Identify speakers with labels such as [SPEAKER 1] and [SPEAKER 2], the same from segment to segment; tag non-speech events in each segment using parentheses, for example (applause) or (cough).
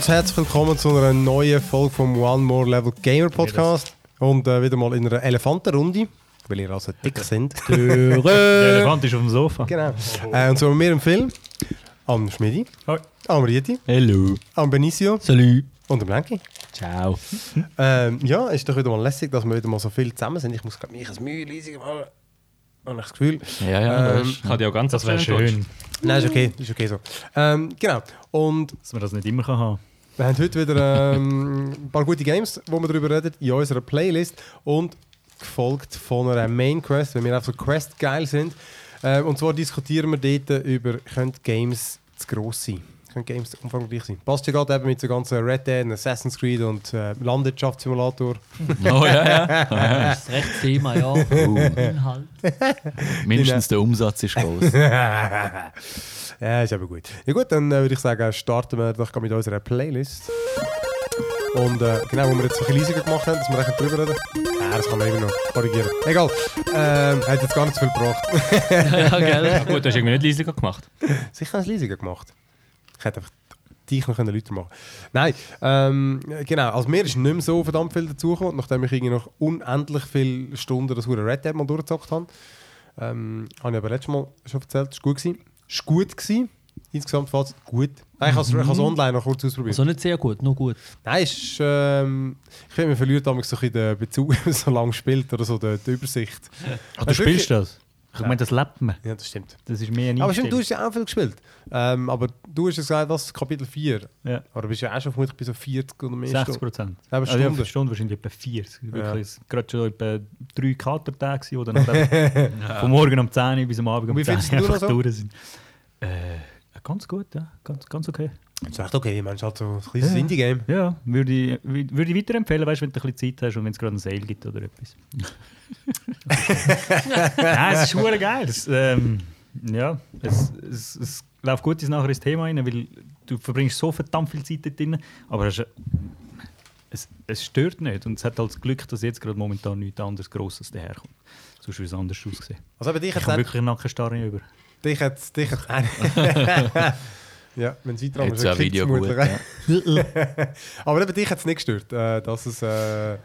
[SPEAKER 1] Ganz herzlich willkommen zu einer neuen Folge vom One More Level Gamer Podcast. Und äh, wieder mal in einer Elefantenrunde, weil ihr also dick sind. (laughs)
[SPEAKER 2] Der Elefant ist auf dem Sofa.
[SPEAKER 1] genau. Äh, und so haben wir im Film am Schmidi,
[SPEAKER 2] Hoi.
[SPEAKER 1] am Rieti,
[SPEAKER 3] Hallo.
[SPEAKER 1] am Benicio
[SPEAKER 3] Salut.
[SPEAKER 1] und am Lenki.
[SPEAKER 3] Ciao. (laughs)
[SPEAKER 1] Ähm, ja, ist doch wieder mal lässig, dass wir wieder mal so viel zusammen sind. Ich muss glaub, mich ein Mühe leise machen. Habe ich das Gefühl.
[SPEAKER 3] Ja, ja,
[SPEAKER 1] Ähm,
[SPEAKER 3] das ist,
[SPEAKER 2] Hat ja auch ganz das wäre schön,
[SPEAKER 1] Nein, ist okay, ist okay so. Ähm, genau. Und
[SPEAKER 2] dass man das nicht immer kann haben
[SPEAKER 1] Wir haben heute wieder ähm, ein paar gute Games, wo wir darüber reden, in unserer Playlist. Und gefolgt von einer Main Quest, weil wir auch so Quest geil sind. Äh, und zwar diskutieren wir dort über, können Games zu gross sein? Können Games umfangreich sein? Passt ja gerade eben mit so ganzen Red Dead, Assassin's Creed und äh, Landwirtschaftssimulator. (laughs)
[SPEAKER 3] Oh ja, (laughs) ja.
[SPEAKER 4] Das ist recht Thema, ja.
[SPEAKER 3] Uh,
[SPEAKER 4] Inhalt.
[SPEAKER 3] mindestens der Umsatz ist groß. (laughs)
[SPEAKER 1] ja, ist aber gut. Ja gut, dann äh, würde ich sagen, starten wir doch mit unserer Playlist. Und äh, genau, wo wir jetzt so ein bisschen leisiger gemacht haben, dass wir echt drüber reden. Ja, das kann man immer noch korrigieren. Egal, ähm, hat jetzt gar nicht zu viel gebracht. (laughs)
[SPEAKER 4] ja, gell? (laughs)
[SPEAKER 2] Gut, du hast irgendwie nicht leisiger gemacht.
[SPEAKER 1] Sicher habe ich es leisiger gemacht. Ich hätte einfach dich noch lauter machen Nein, ähm, genau. Also mir ist nicht mehr so verdammt viel dazugekommen, nachdem ich irgendwie noch unendlich viele Stunden das Red Dead mal durchgezockt habe. Ähm, habe ich aber letztes Mal schon erzählt, es war gut. Gewesen. Es war gut. Gewesen. Insgesamt Fazit gut. Nein, ich habe es es online noch kurz ausprobiert.
[SPEAKER 4] Also nicht sehr gut, nur gut.
[SPEAKER 1] Nein, es ist, ähm, ich finde, man verliert damals so ein bisschen den Bezug, (laughs) wenn man so lange spielt oder so die, die Übersicht.
[SPEAKER 2] Ah,
[SPEAKER 1] du spielst
[SPEAKER 2] das? Ich meine, das lebt man.
[SPEAKER 1] Ja, das stimmt.
[SPEAKER 2] Das ist mehr ein
[SPEAKER 1] Aber stimmt, du hast ja auch viel gespielt. Ähm, aber du hast ja gesagt, was Kapitel 4.
[SPEAKER 2] Ja.
[SPEAKER 1] Aber du bist ja auch schon vermutlich bei so 40 oder mehr
[SPEAKER 2] 60
[SPEAKER 1] Stunden.
[SPEAKER 2] Prozent. Also, ja,
[SPEAKER 1] Stunden.
[SPEAKER 2] für Stunden wahrscheinlich etwa 40.
[SPEAKER 1] Ja.
[SPEAKER 2] Wirklich, gerade schon etwa drei Katertage, die dann eben (laughs) von morgen um 10 Uhr bis am Abend um
[SPEAKER 1] Wie
[SPEAKER 2] 10
[SPEAKER 1] findest
[SPEAKER 2] Uhr
[SPEAKER 1] noch
[SPEAKER 2] einfach
[SPEAKER 1] so?
[SPEAKER 2] durch sind. Äh, ganz gut, ja. Ganz, ganz okay.
[SPEAKER 1] Das ist echt okay, ich meine, es ist halt so ein kleines
[SPEAKER 2] Ja.
[SPEAKER 1] Indie-Game.
[SPEAKER 2] Ja, würde ich, wü- würde ich weiterempfehlen, weißt, wenn du ein bisschen Zeit hast und wenn es gerade einen Sale gibt oder etwas. (laughs) Nein, es ist schon geil. Es, ähm, ja, es, es, es läuft gut ins nachher ins Thema rein, weil du verbringst so verdammt viel Zeit dort drin, aber es, ist- es, es stört nicht und es hat halt das Glück, dass jetzt gerade momentan nichts anderes Grosses daherkommt. Sonst würde es anders aussehen.
[SPEAKER 1] Also eben dich
[SPEAKER 2] Ich
[SPEAKER 1] hat
[SPEAKER 2] habe
[SPEAKER 1] es
[SPEAKER 2] wirklich Nackenstarre über.
[SPEAKER 1] dich hat dich hat (laughs) Ja, wenn es weiter
[SPEAKER 3] ein Video gut. Ja. (laughs)
[SPEAKER 1] Aber eben dich hat es nicht gestört, äh, dass es äh, äh,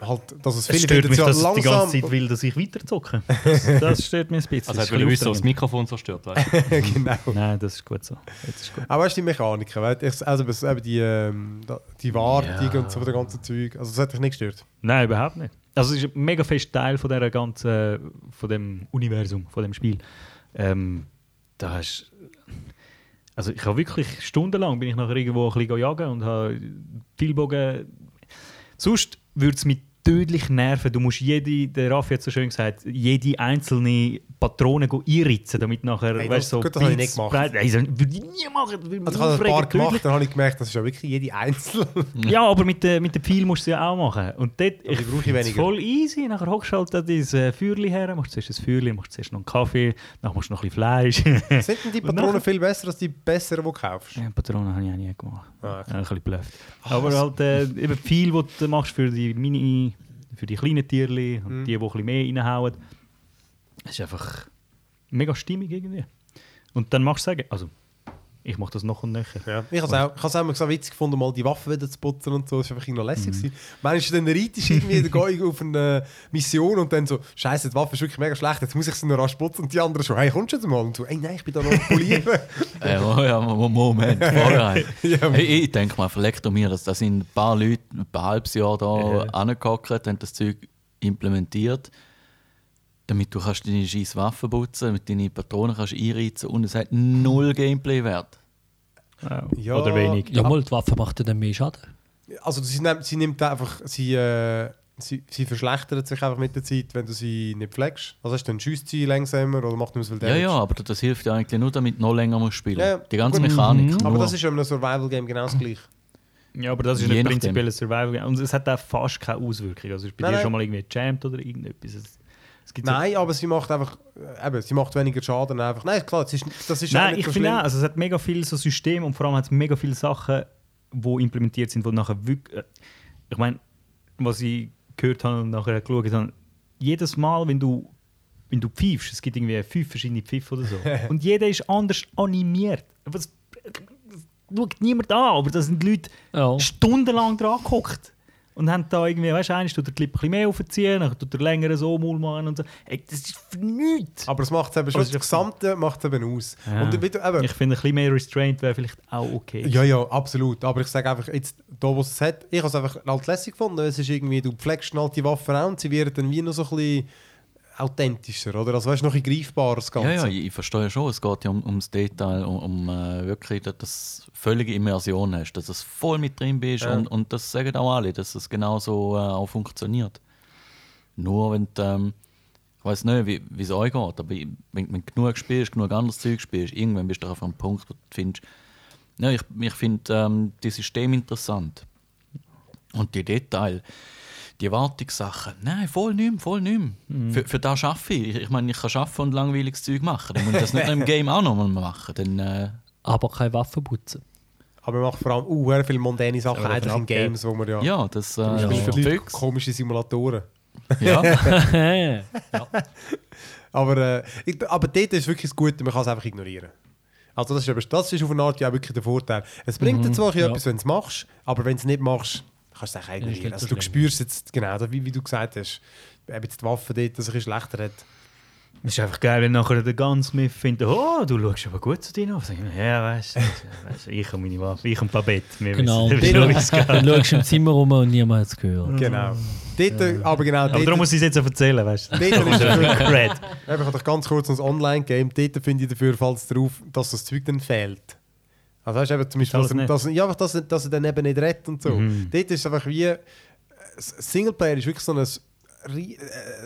[SPEAKER 1] halt, dass es
[SPEAKER 2] Es
[SPEAKER 1] viele
[SPEAKER 2] stört mich,
[SPEAKER 1] ja
[SPEAKER 2] dass es die ganze
[SPEAKER 1] langsam-
[SPEAKER 2] Zeit will, dass ich weiterzocke. Das, (laughs) das stört mich ein bisschen.
[SPEAKER 5] Also,
[SPEAKER 2] ist
[SPEAKER 5] wissen, was das Mikrofon zerstört. Weißt? (laughs)
[SPEAKER 1] genau.
[SPEAKER 2] Nein, das ist gut so. Jetzt ist gut.
[SPEAKER 1] Aber weißt du, die Mechaniken, weil also eben die, ähm, die Wartung
[SPEAKER 2] Ja.
[SPEAKER 1] und so, das ganze Zeug, also das hat dich nicht gestört.
[SPEAKER 2] Nein, überhaupt nicht. Also es ist ein mega fest Teil von der ganzen, von dem Universum, von dem Spiel. Ähm, da hast, also ich habe wirklich stundenlang bin ich nachher irgendwo ein bisschen jagen und habe viel Bogen. Sonst würde es mich tödlich nerven. Du musst jede, der Raffi hat so schön gesagt, jede einzelne Patrone go einritzen, damit nachher,
[SPEAKER 1] Hey,
[SPEAKER 2] weißt,
[SPEAKER 1] das-
[SPEAKER 2] so
[SPEAKER 1] gut, das habe ich nicht gemacht.
[SPEAKER 2] breit- das würde ich nie machen. Das würde mich
[SPEAKER 1] Also ich habe ein paar
[SPEAKER 2] tödlich.
[SPEAKER 1] gemacht, dann habe ich gemerkt, das ist ja wirklich jede einzelne. (laughs)
[SPEAKER 2] Ja, aber mit den mit den Pfeil musst du es ja auch machen. Und dort
[SPEAKER 1] die brauche ich
[SPEAKER 2] voll easy. Nachher hockst du halt da dein äh, Feuerli her, machst zuerst ein Feuerli, machst zuerst noch einen Kaffee, dann machst du noch ein bisschen Fleisch. (laughs)
[SPEAKER 1] Sind denn die (laughs) Patronen
[SPEAKER 2] nachher-
[SPEAKER 1] viel besser als die besseren, die du kaufst?
[SPEAKER 2] ja, Patronen habe ich auch nie gemacht.
[SPEAKER 1] Ah, okay.
[SPEAKER 2] Ja, ein bisschen blöfft. Aber halt äh, eben viel, was du machst für die Mini, für die kleinen Tierli und
[SPEAKER 1] Mhm.
[SPEAKER 2] die, die ein bisschen mehr reinhauen. Es ist einfach mega stimmig irgendwie. Und dann machst du sagen, also ich mache das noch und nöcher.
[SPEAKER 1] Ja. Ich habe es auch, ich hab's auch immer so witzig gefunden, mal die Waffen wieder zu putzen und so. Das war einfach noch lässig. Mhm. Manchmal dann reitest du irgendwie dann gehe ich auf eine Mission und dann so, Scheiße, die Waffe ist wirklich mega schlecht, jetzt muss ich sie noch rasch putzen. Und die anderen schon, hey, kommst du jetzt mal? Und so, ey, nein, ich bin da noch polieren. (laughs)
[SPEAKER 3] Äh, oh ja, Mo- Moment, (laughs) vorher.
[SPEAKER 1] ja,
[SPEAKER 3] Hey, ich denke mal, verlegt doch mir, dass da sind ein paar Leute ein paar halbes Jahr da
[SPEAKER 2] Ja.
[SPEAKER 3] angehockt, haben das Zeug implementiert, damit du kannst deine scheiß Waffen putzen, mit deinen Patronen kannst einreizen und es hat null Gameplay-Wert.
[SPEAKER 2] Ja.
[SPEAKER 1] Ja.
[SPEAKER 2] Oder wenig.
[SPEAKER 4] Ja, mal, die Waffe macht ja dann mehr Schaden.
[SPEAKER 1] Also sie nimmt, sie nimmt einfach, sie, äh, sie, sie verschlechtert sich einfach mit der Zeit, wenn du sie nicht pflegst. Also hast du dann schießt sie langsamer oder macht nicht so viel
[SPEAKER 3] Ja,
[SPEAKER 1] Damage.
[SPEAKER 3] ja, aber das hilft ja eigentlich nur, damit du noch länger musst spielen
[SPEAKER 1] Ja,
[SPEAKER 3] Die ganze
[SPEAKER 1] gut.
[SPEAKER 3] Mechanik.
[SPEAKER 1] Aber
[SPEAKER 3] nur.
[SPEAKER 1] das ist ja in einem Survival-Game genau das gleiche.
[SPEAKER 2] Ja, aber das ist
[SPEAKER 3] Je
[SPEAKER 2] nicht prinzipiell ein Survival. Und es hat auch fast keine Auswirkung. Also ist bei
[SPEAKER 1] Nein,
[SPEAKER 2] dir
[SPEAKER 1] nein.
[SPEAKER 2] schon mal irgendwie gejammt oder irgendetwas. Gibt so-
[SPEAKER 1] Nein, aber sie macht einfach, äh, eben, sie macht weniger Schaden einfach. Nein, klar, das ist, das ist
[SPEAKER 2] Nein,
[SPEAKER 1] nicht
[SPEAKER 2] ich
[SPEAKER 1] so
[SPEAKER 2] finde auch, also es hat mega viel so System und vor allem hat es mega viele Sachen, die implementiert sind, die nachher wirklich. äh, Ich meine, was ich gehört habe und nachher geschaut habe, jedes Mal, wenn du, wenn du pfeifst, es gibt irgendwie fünf verschiedene Pfiffe oder so, (laughs) und jeder ist anders animiert. Was, schaut niemand an, aber da sind Leute
[SPEAKER 4] Ja.
[SPEAKER 2] stundenlang dran gehockt. Und haben da irgendwie, weißt du, einer tut der Clip ein bisschen mehr aufziehen, dann tut der länger so Maul machen und so. Ey, das ist für nichts.
[SPEAKER 1] Aber es macht eben schon, das Gesamte macht es eben aus.
[SPEAKER 2] Ja.
[SPEAKER 1] Und wie du, eben,
[SPEAKER 2] Ich finde, ein bisschen mehr Restraint wäre vielleicht auch okay.
[SPEAKER 1] Ja, ja, absolut. Aber ich sage einfach, jetzt, da wo es hat, ich habe es einfach halt lässig gefunden. Es ist irgendwie, du pflegst halt die Waffen auch und sie werden dann wie noch so ein bisschen authentischer, oder? Also weißt du, noch ein das Ganze.
[SPEAKER 3] Ja, ja, ich, verstehe schon. Es geht ja um, ums Detail, um, um äh, wirklich, dass du völlige Immersion hast, dass du voll mit drin bist
[SPEAKER 1] Ja.
[SPEAKER 3] und, und das sagen auch alle, dass es genau so äh, auch funktioniert. Nur wenn du, ähm, ich weiß nicht, wie es euch geht, aber wenn, wenn du genug spielst, genug anderes Zeug spielst, irgendwann bist du auf einem Punkt, wo du findest, ja, ich, ich finde ähm, das System interessant. Und die Details, die Erwartungssachen, nein, voll nicht mehr, voll nicht mehr. Für, für das arbeite ich. Ich meine, ich kann arbeiten und langweiliges Zeug machen. Dann muss ich das nicht im (laughs) Game auch nochmal machen. Dann, äh,
[SPEAKER 4] Aber keine Waffen putzen.
[SPEAKER 1] Aber wir machen vor allem uh, sehr viele mondäne Sachen
[SPEAKER 2] Aber
[SPEAKER 1] eigentlich in. Games, wo wir ja...
[SPEAKER 3] ja, das äh, ja. Füchse.
[SPEAKER 1] komische Simulatoren.
[SPEAKER 3] Ja.
[SPEAKER 4] ja. (laughs) (laughs)
[SPEAKER 1] Aber, äh, ich, aber dort ist wirklich das Gute, man kann es einfach ignorieren. Also das ist, das ist auf eine Art ja wirklich der Vorteil. Es bringt dir zwar
[SPEAKER 4] ja.
[SPEAKER 1] etwas, wenn du es machst, aber wenn du es nicht machst, kannst du
[SPEAKER 4] ist
[SPEAKER 1] ignorieren. Also
[SPEAKER 4] so
[SPEAKER 1] du spürst jetzt, genau, da- wie, wie du gesagt hast, jetzt die Waffe dort das ein bisschen schlechter hat.
[SPEAKER 2] Es ist einfach geil, wenn nachher der Gunsmith findet, oh, du schaust aber gut zu dir auf. Ja, weißt du, weißt du, ich und meine Waffe, ich und (laughs) Babette. Wir
[SPEAKER 4] Genau.
[SPEAKER 2] wissen,
[SPEAKER 4] dann (laughs) schaust du im Zimmer rum und niemand hat es gehört.
[SPEAKER 1] Genau. Dort, äh, aber genau,
[SPEAKER 2] Aber
[SPEAKER 1] dort,
[SPEAKER 2] darum muss ich es jetzt auch erzählen, weißt du.
[SPEAKER 1] dort (laughs) ist dafür, ich habe doch ganz kurz ein Online-Game, dort finde ich dafür, falls darauf, dass das Zeug dann fehlt. Also weißt du, eben zum Beispiel, dass er, dass, ja, einfach, dass, er, dass er dann eben nicht rettet und so.
[SPEAKER 2] Mhm.
[SPEAKER 1] Dort ist es einfach wie, äh, Singleplayer ist wirklich so ein, äh,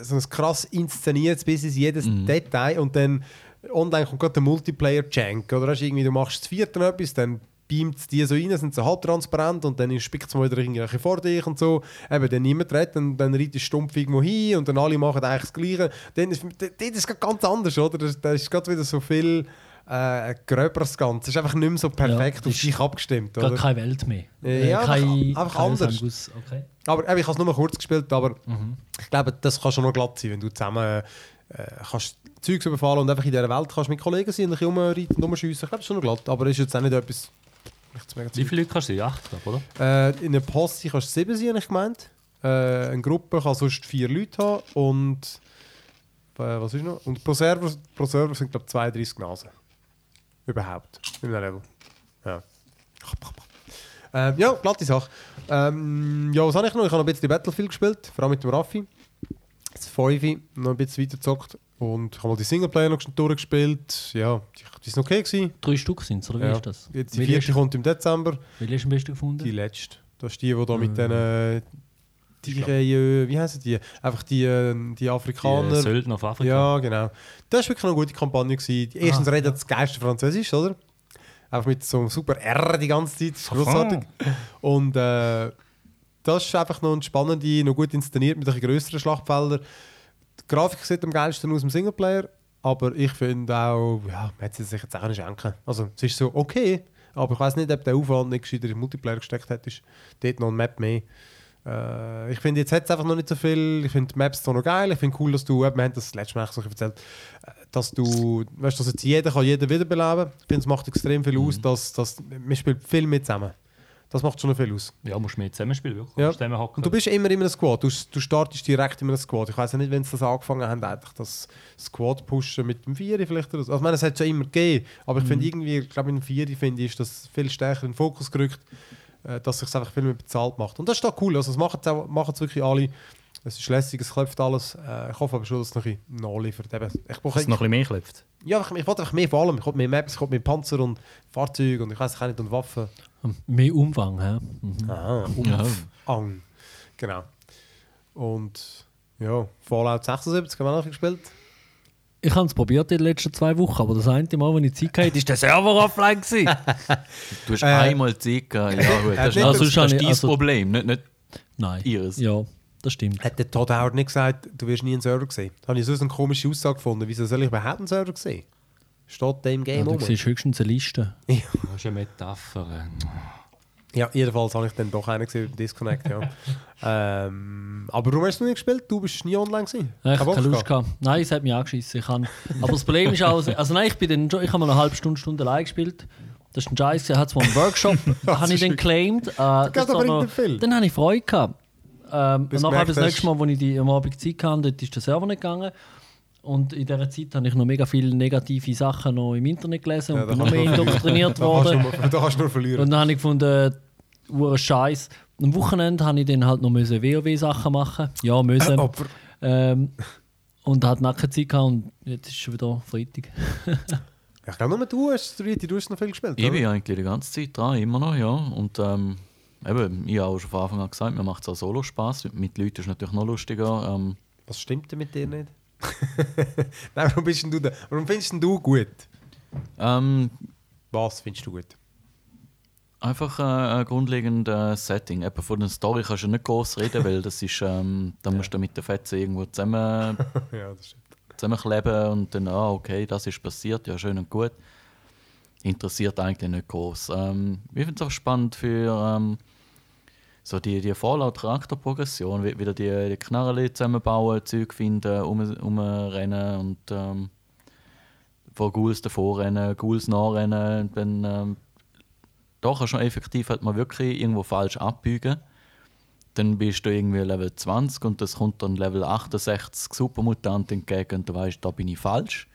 [SPEAKER 1] so ein krass inszeniertes bis in jedes
[SPEAKER 3] Mhm.
[SPEAKER 1] Detail und dann online kommt gerade der Multiplayer-Jank, oder hast du irgendwie, du machst das vierte etwas, dann beamt es die so rein, sind so halb transparent und dann spickt es mal wieder bisschen vor dich und so. Eben, dann niemand redet, dann, dann reitet es stumpf irgendwo hin und dann alle machen eigentlich das Gleiche. Dann ist, es ganz anders, oder? Da da ist gerade wieder so viel äh, gröberes Ganze. Es ist einfach nicht mehr so perfekt
[SPEAKER 4] Ja,
[SPEAKER 1] auf dich abgestimmt,
[SPEAKER 4] Gar
[SPEAKER 1] oder?
[SPEAKER 4] keine Welt mehr.
[SPEAKER 1] Äh, ja,
[SPEAKER 4] kein,
[SPEAKER 1] einfach-
[SPEAKER 4] kein
[SPEAKER 1] anders.
[SPEAKER 4] Okay.
[SPEAKER 1] Aber eben, ich habe es nur mal kurz gespielt, aber
[SPEAKER 4] Mhm.
[SPEAKER 1] ich glaube, das kann schon noch glatt sein, wenn du zusammen äh, kannst Zeugs überfallen und einfach in dieser Welt kannst mit Kollegen sein und ein bisschen rumreiten und rumschiessen. Ich glaube, das ist schon noch glatt, aber ist jetzt auch nicht etwas...
[SPEAKER 5] Wie viele Leute kannst du sein? Acht, glaub, oder?
[SPEAKER 1] Äh, in einer Posse kannst du sieben sein, habe ich gemeint. Äh, eine Gruppe kann sonst vier Leute haben und... Äh, was ist noch? Und pro Server, pro Server sind, glaube ich, 32 Nasen. Überhaupt. In einem Level. Ja. Ähm, ja, glatte Sache. Ähm, ja, was habe ich noch? Ich habe noch ein bisschen Battlefield gespielt, vor allem mit dem Raffi. Das 5 noch ein bisschen weitergezockt. Und ich habe mal die Singleplayer noch durchgespielt. Ja, die, sind okay gewesen.
[SPEAKER 4] Drei Stück sind es, oder wie
[SPEAKER 1] Ja.
[SPEAKER 4] ist das?
[SPEAKER 1] Jetzt die vierte kommt im Dezember.
[SPEAKER 4] welche hast du am besten gefunden?
[SPEAKER 1] Die letzte. Das ist die, die da mit den... Die, äh, wie heißen die? Einfach die, äh, die
[SPEAKER 5] Die
[SPEAKER 1] Afrikaner.
[SPEAKER 5] äh, Söldner auf Afrika.
[SPEAKER 1] Ja, genau. Das war wirklich eine gute Kampagne. Gewesen. Die- Erstens
[SPEAKER 4] Ah,
[SPEAKER 1] redet das geilste Französisch, oder? Einfach mit so einem super R die ganze Zeit. Großartig. Und äh, das ist einfach noch eine spannende, noch gut inszeniert mit ein bisschen grösseren Schlachtfeldern. Die Grafik sieht am geilsten aus im Singleplayer, aber ich finde auch, ja, man hätte sie sich jetzt auch nicht schenken. Also, es ist so okay, aber ich weiß nicht, ob der Aufwand nicht gescheiter im Multiplayer gesteckt hat. Ist dort noch ein Map mehr. Äh, ich finde, jetzt hat es einfach noch nicht so viel. Ich finde die Maps zwar noch geil. Ich finde cool, dass du, wir haben das letztes Mal so erzählt, äh, dass du, weißt, dass jetzt jeder kann jeden wiederbeleben. Ich finde, es macht extrem viel aus, dass, dass man spielt viel mit zusammen. Das macht schon viel aus.
[SPEAKER 5] Ja, musst mehr zusammenspielen, wirklich.
[SPEAKER 1] Ja.
[SPEAKER 5] Zusammenhocken.
[SPEAKER 1] Und du bist immer in einem Squad. Du, du startest direkt in einem Squad. Ich weiß ja nicht, wenn sie das angefangen haben, eigentlich das Squad pushen mit dem Vieri vielleicht oder so. Also, ich meine, es hat es ja immer gegeben. Aber ich finde irgendwie, ich glaube, in dem Vieri finde ich, ist das viel stärker in den Fokus gerückt, dass sich einfach viel mehr bezahlt macht. Und das ist doch cool. Also, das machen es wirklich alle. Es ist lässig, es klopft alles. Äh, ich hoffe aber schon, dass es noch ein bisschen nachliefert. Eben, ich brauche
[SPEAKER 2] Dass es noch ein bisschen mehr klopft.
[SPEAKER 1] ja, ich, ich wollte einfach mehr vor allem. Ich wollte mehr Maps, ich wollte mehr Panzer und Fahrzeuge und ich weiß nicht, und Waffen.
[SPEAKER 4] Mehr Umfang, hä? Mhm.
[SPEAKER 1] Ah, Ang. Genau. Und ja, Fallout 76 haben wir auch noch gespielt.
[SPEAKER 4] Ich habe es probiert in den letzten zwei Wochen, aber das eine Mal, wenn ich Zeit hatte, ist der Server offline gewesen.
[SPEAKER 3] Du hast
[SPEAKER 1] Äh,
[SPEAKER 3] einmal Zeit gehabt. Ja, gut. Das ist, das,
[SPEAKER 4] Also
[SPEAKER 3] das,
[SPEAKER 4] schon
[SPEAKER 3] ist dein
[SPEAKER 4] also-
[SPEAKER 3] Problem, nicht, nicht
[SPEAKER 4] Nein.
[SPEAKER 3] ihres.
[SPEAKER 4] Ja, das stimmt.
[SPEAKER 1] Hat der Todd Howard nicht gesagt, du wirst nie einen Server sehen? Da habe ich so eine komische Aussage gefunden. Wieso soll ich überhaupt einen Server sehen? Steht der im
[SPEAKER 4] Ja,
[SPEAKER 1] Game
[SPEAKER 4] du
[SPEAKER 1] rum?
[SPEAKER 4] siehst höchstens eine Liste.
[SPEAKER 5] Das ist eine Metapher.
[SPEAKER 1] Ja, jedenfalls habe ich dann doch einen gesehen Disconnect, ja. (laughs) ähm, aber warum hast du nicht gespielt? Du bist nie online gewesen.
[SPEAKER 4] Ja, ich
[SPEAKER 1] Kein
[SPEAKER 4] habe keine Lust gehabt. Nein, es hat mich angeschissen. Ich kann, aber das Problem ist auch, also nein, ich bin dann ich habe mal eine halbe Stunde, Stunde allein gespielt Das ist ein Scheiß. Er hat zwar einen Workshop, (laughs) habe ich den claimed. Äh, das
[SPEAKER 1] bringt
[SPEAKER 4] noch, dann habe ich Freude gehabt. Ähm,
[SPEAKER 1] Bis
[SPEAKER 4] und nachher das nächste Mal, als ich die am Abend Zeit hatte, dort ist der Server nicht gegangen. Und in dieser Zeit habe ich noch mega viele negative Sachen noch im Internet gelesen
[SPEAKER 1] Ja,
[SPEAKER 4] und
[SPEAKER 1] da
[SPEAKER 4] bin noch mehr indoktriniert
[SPEAKER 1] Da
[SPEAKER 4] worden. (laughs)
[SPEAKER 1] da kannst du nur verlieren.
[SPEAKER 4] Und dann habe ich gefunden, Uhr Scheiß. Am Wochenende habe ich dann halt noch müssen WoW-Sachen machen. Ja, müssen.
[SPEAKER 1] Aber
[SPEAKER 4] Ähm, und hat nachher Zeit gehabt und jetzt ist schon wieder Freitag. (laughs)
[SPEAKER 1] ich glaube, nur du hast, Riti, du hast noch viel gespielt.
[SPEAKER 3] Ich
[SPEAKER 1] oder?
[SPEAKER 3] bin eigentlich die ganze Zeit dran, immer noch, ja. Und ähm, eben, ich habe auch schon von Anfang an gesagt, mir macht es auch solo Spaß. Mit, mit Leuten ist es natürlich noch lustiger. Ähm,
[SPEAKER 1] Was stimmt denn mit dir nicht? (laughs) Nein, warum, bist denn du da? warum findest denn du gut?
[SPEAKER 3] ähm,
[SPEAKER 1] Was findest du gut?
[SPEAKER 3] Einfach äh, ein grundlegendes Setting. Eben von der Story kannst du nicht groß reden, weil das ist, ähm, da musst du mit der Fetze irgendwo zusammen, (laughs)
[SPEAKER 1] ja,
[SPEAKER 3] zusammenkleben und dann, ah, okay, das ist passiert, ja, schön und gut. Interessiert eigentlich nicht groß. Ähm, ich finde es auch spannend für ähm, so die, die Fallout-Charakterprogression, wie- wieder die, die Knarren zusammenbauen, Zeug finden, um, umrennen und ähm, vor Ghouls davor rennen, Ghouls nachrennen. Und dann, da kannst du effektiv halt mal wirklich irgendwo falsch abbiegen. Dann bist du irgendwie Level 20 und das kommt dann Level 68 Supermutant entgegen und du weißt, da bin ich falsch.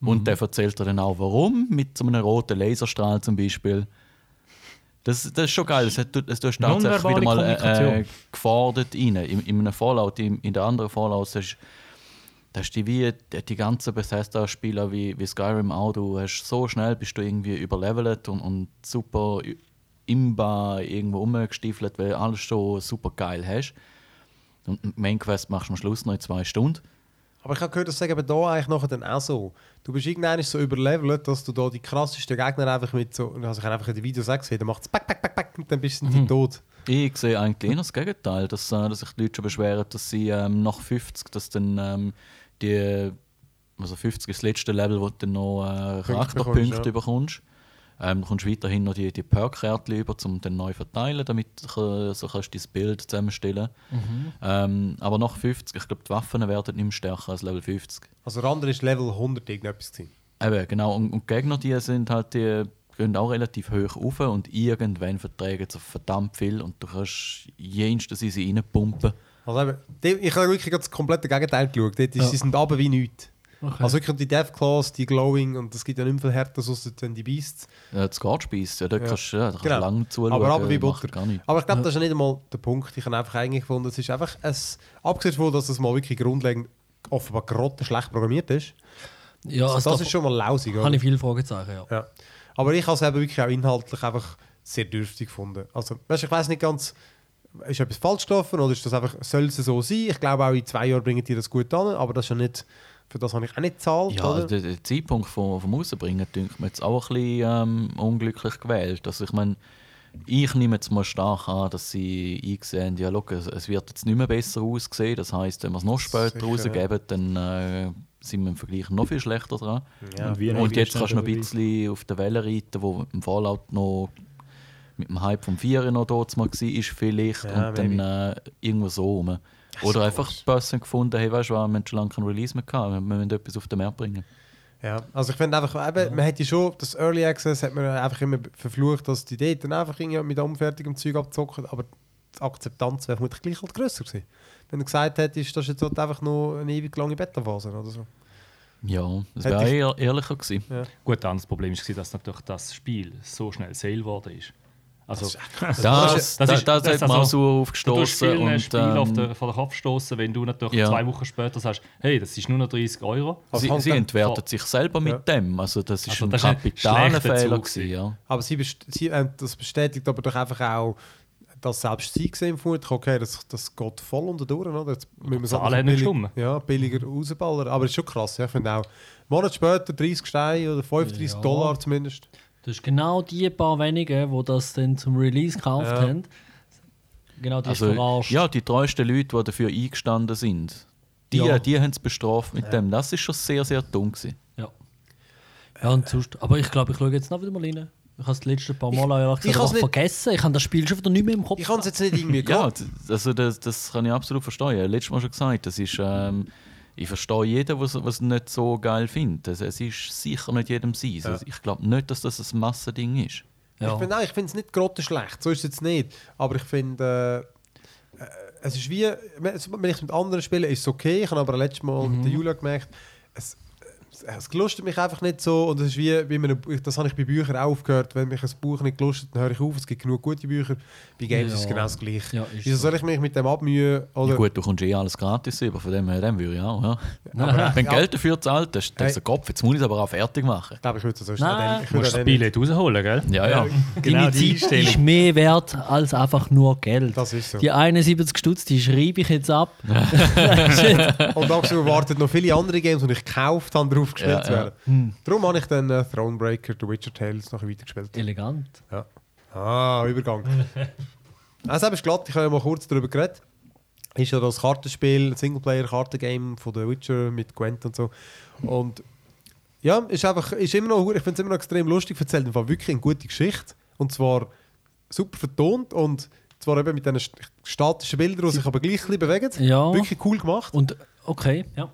[SPEAKER 3] Und der erzählt dir dann auch, warum, mit so einem roten Laserstrahl zum Beispiel. Das, das ist schon geil. Es, du hast tatsächlich wieder mal äh, äh, gefordert rein. In, in einem Fallout, in, in der anderen Fallouts, hast, da hast du wie die, die ganzen Bethesda-Spieler wie, wie Skyrim auch. Du hast so schnell bist du irgendwie überlevelt und, und super imba irgendwo rumgestiefelt, weil alles schon super geil hast. Und die Main Quest machst du am Schluss noch in zwei Stunden.
[SPEAKER 1] Aber ich habe gehört, das sagen aber da eigentlich nachher dann auch so. Du bist irgendwann so überlevelt, dass du da die krassesten Gegner einfach mit so, also ich habe einfach in den Videos auch gesehen, dann macht es back, back, back, back und dann bist du mhm. tot.
[SPEAKER 3] Ich sehe eigentlich eher das Gegenteil, dass, äh, dass sich die Leute schon beschweren, dass sie ähm, nach 50, dass dann ähm, die, also 50 ist das letzte Level, wo du dann noch äh, Charakterpunkte
[SPEAKER 1] bekommst, ja.
[SPEAKER 3] bekommst. Ähm, du kommst weiterhin noch die, die Perk-Kärtchen über, um dann neu verteilen, damit du so kannst dein Bild zusammenstellen ähm, Aber nach 50, ich glaube, die Waffen werden nicht mehr stärker als Level 50.
[SPEAKER 1] Also der andere ist Level 100 irgendetwas gewesen.
[SPEAKER 3] Eben, genau. Und, und die Gegner, die sind halt, die gehen auch relativ hoch rauf und irgendwann verträgen sie verdammt viel und du kannst jenseits in sie reinpumpen.
[SPEAKER 1] Also eben, ich habe wirklich das komplette Gegenteil geschaut. Dort ist,
[SPEAKER 4] Ja.
[SPEAKER 1] Sie sind aber wie nichts.
[SPEAKER 4] Okay.
[SPEAKER 1] Also wirklich die Death Claws, die Glowing und es gibt ja nicht mehr viel härter, als dann die Beasts.
[SPEAKER 3] Ja, das Guardspeis, ja, da
[SPEAKER 1] Ja.
[SPEAKER 3] kannst du ja, da kannst du
[SPEAKER 1] Genau.
[SPEAKER 3] lange zuschauen.
[SPEAKER 1] Aber aber wie Butter.
[SPEAKER 3] Gar nicht.
[SPEAKER 1] Aber ich glaube, das ist ja nicht einmal der Punkt. Ich habe einfach eigentlich gefunden, es ist einfach ein, abgesehen davon, dass es mal wirklich grundlegend offenbar grottenschlecht programmiert ist.
[SPEAKER 4] Ja,
[SPEAKER 1] Also
[SPEAKER 4] also
[SPEAKER 1] das ist schon mal lausig,
[SPEAKER 4] habe
[SPEAKER 1] oder?
[SPEAKER 4] ich viele Fragezeichen, ja.
[SPEAKER 1] Ja. Aber ich habe es eben wirklich auch inhaltlich einfach sehr dürftig gefunden. Also, weißt, ich weiß nicht ganz, ist etwas falsch gelaufen oder ist das einfach, soll es so sein? Ich glaube auch in zwei Jahren bringen die das gut an, aber das ist ja nicht, für das habe ich auch nicht gezahlt.
[SPEAKER 3] Ja,
[SPEAKER 1] oder?
[SPEAKER 3] der, der Zeitpunkt vom, vom Rausbringen denke mir jetzt auch ein bisschen ähm, unglücklich gewählt. Also ich meine, ich nehme jetzt mal stark an, dass sie eingesehen ja, es, wird jetzt nicht mehr besser aussehen. Das heißt, wenn wir es noch später
[SPEAKER 1] Sicher,
[SPEAKER 3] rausgeben, dann äh, sind wir im Vergleich noch viel schlechter dran.
[SPEAKER 1] ja.
[SPEAKER 2] Und
[SPEAKER 3] Und jetzt kannst du noch ein bisschen auf der Welle reiten, wo im Fallout noch mit dem Hype vom 4 noch dort mal war, vielleicht.
[SPEAKER 1] Ja,
[SPEAKER 3] und dann äh, irgendwo so rum. Oder einfach die Person gefunden, hey, weißt du wir haben schon lange kein Release mehr gehabt, wir müssen etwas auf den Markt bringen.
[SPEAKER 1] Ja, also ich finde einfach, eben, man hätte schon, das Early Access hat man einfach immer verflucht, dass die dann einfach irgendwie mit unfertigem Zeug abzocken, aber die Akzeptanz wäre vermutlich gleich halt grösser gewesen. Wenn du gesagt hättest, das ist jetzt halt einfach nur eine ewig lange Beta-Phase oder so.
[SPEAKER 3] Ja, das wäre eher ehrlicher gewesen.
[SPEAKER 5] Gut, dann das Problem war, dass natürlich das Spiel so schnell sale geworden ist. Also,
[SPEAKER 3] Das,
[SPEAKER 5] das (laughs)
[SPEAKER 3] das,
[SPEAKER 5] ist-
[SPEAKER 3] das,
[SPEAKER 5] das
[SPEAKER 3] hat mir
[SPEAKER 5] also-
[SPEAKER 3] auch so
[SPEAKER 5] du
[SPEAKER 3] aufgestoßen.
[SPEAKER 5] vielen
[SPEAKER 3] Und,
[SPEAKER 5] Spielen auf
[SPEAKER 3] ähm,
[SPEAKER 5] den, vor den Kopf stoßen, wenn du natürlich
[SPEAKER 3] Ja.
[SPEAKER 5] zwei Wochen später sagst, hey, das ist nur noch 30 Euro.
[SPEAKER 1] Also
[SPEAKER 3] sie, sie entwertet sich selber mit
[SPEAKER 1] Ja.
[SPEAKER 3] dem. Also das ist
[SPEAKER 5] Also
[SPEAKER 3] ein
[SPEAKER 5] das ist ein
[SPEAKER 3] kapitaler
[SPEAKER 5] schlechter
[SPEAKER 3] Fehler
[SPEAKER 5] Zug
[SPEAKER 3] gewesen, ja.
[SPEAKER 1] Aber sie, best sie äh, das bestätigt aber doch einfach auch, dass selbst sie gesehen haben, okay, das, das geht voll unter durch, oder? Jetzt müssen wir
[SPEAKER 5] Zahlen
[SPEAKER 1] einfach
[SPEAKER 5] haben nicht
[SPEAKER 1] billig-
[SPEAKER 5] gestimmt.
[SPEAKER 1] Ja, billiger rausballern. Aber es ist schon krass, ja, ich finde auch. Einen Monat später 30 Steine oder 35
[SPEAKER 4] Ja.
[SPEAKER 1] Dollar zumindest.
[SPEAKER 4] Das ist genau die paar wenigen, die das dann zum Release gekauft
[SPEAKER 1] Ja.
[SPEAKER 4] haben. Genau, die ist
[SPEAKER 3] Also,
[SPEAKER 4] verarscht.
[SPEAKER 3] ja, die treuesten Leute, die dafür eingestanden sind, die,
[SPEAKER 4] Ja.
[SPEAKER 3] die haben es bestraft mit dem. Das ist schon sehr, sehr dumm gewesen.
[SPEAKER 4] Ja. ja und sonst, aber ich glaube, ich schaue jetzt noch wieder mal rein. Ich habe es die letzten paar Mal
[SPEAKER 1] ich
[SPEAKER 4] gesagt einfach
[SPEAKER 1] nicht-
[SPEAKER 4] vergessen. Ich habe das Spiel schon wieder nicht mehr im Kopf.
[SPEAKER 1] Ich kann es jetzt nicht irgendwie
[SPEAKER 3] Ja, also das, das kann ich absolut verstehen. Ich habe letztes Mal schon gesagt, das ist, ähm, ich verstehe jeden, was es nicht so geil findet. Also, es ist sicher nicht jedem sein. Also, ich glaube nicht, dass das ein Massending ist.
[SPEAKER 4] Ja.
[SPEAKER 1] Ich finde ich finde es nicht grottenschlecht, so ist es jetzt nicht. Aber ich finde, äh, äh, es ist wie, wenn ich es mit anderen spiele, ist es okay. Ich habe aber letztes Mal mit der Julia gemerkt, es, es, gelustet mich einfach nicht so. Und es ist wie, wie man, das habe ich bei Büchern auch aufgehört. Wenn mich ein Buch nicht gelustet, dann höre ich auf. Es gibt genug gute Bücher. Bei Games
[SPEAKER 4] Ja.
[SPEAKER 1] ist es genau das Gleiche.
[SPEAKER 4] Ja, ist
[SPEAKER 1] Wieso
[SPEAKER 4] so.
[SPEAKER 1] soll ich mich mit dem abmühen? Oder?
[SPEAKER 3] Ja, gut, du kommst eh alles gratis über, von dem her dem würde ich auch. Ja. Wenn du
[SPEAKER 1] Ja.
[SPEAKER 3] Geld dafür zahlt, dann denkst du, Kopf, jetzt muss ich es aber auch fertig machen.
[SPEAKER 1] Ich glaube, ich würde es so
[SPEAKER 4] Nein.
[SPEAKER 1] schnell. Ich würde
[SPEAKER 5] das nicht rausholen, gell?
[SPEAKER 3] Ja, ja.
[SPEAKER 2] Genau
[SPEAKER 4] Deine
[SPEAKER 2] die
[SPEAKER 4] Zeit ist mehr wert als einfach nur Geld.
[SPEAKER 1] Das ist so.
[SPEAKER 4] Die 71 Stutz, die schreibe ich jetzt ab. (laughs)
[SPEAKER 1] Und dazu warten noch viele andere Games, die ich gekauft habe, darauf gespielt
[SPEAKER 3] Ja,
[SPEAKER 1] zu
[SPEAKER 3] ja.
[SPEAKER 1] werden.
[SPEAKER 4] Hm.
[SPEAKER 1] Darum habe ich dann äh, Thronebreaker, The Witcher Tales noch weitergespielt.
[SPEAKER 4] Elegant.
[SPEAKER 1] Ah, Übergang. (laughs) also, eben ist glatt, ich habe ja mal kurz darüber geredet. Ist ja das Kartenspiel, Singleplayer-Kartengame von The Witcher mit Gwent und so. Und ja, ist einfach, ist immer noch, ich finde es immer noch extrem lustig, erzählt im Fall wirklich eine gute Geschichte. Und zwar super vertont und zwar eben mit diesen st- statischen Bildern, die sich aber gleich ein bisschen bewegen.
[SPEAKER 4] Ja.
[SPEAKER 1] Wirklich cool gemacht.
[SPEAKER 4] Und okay, ja.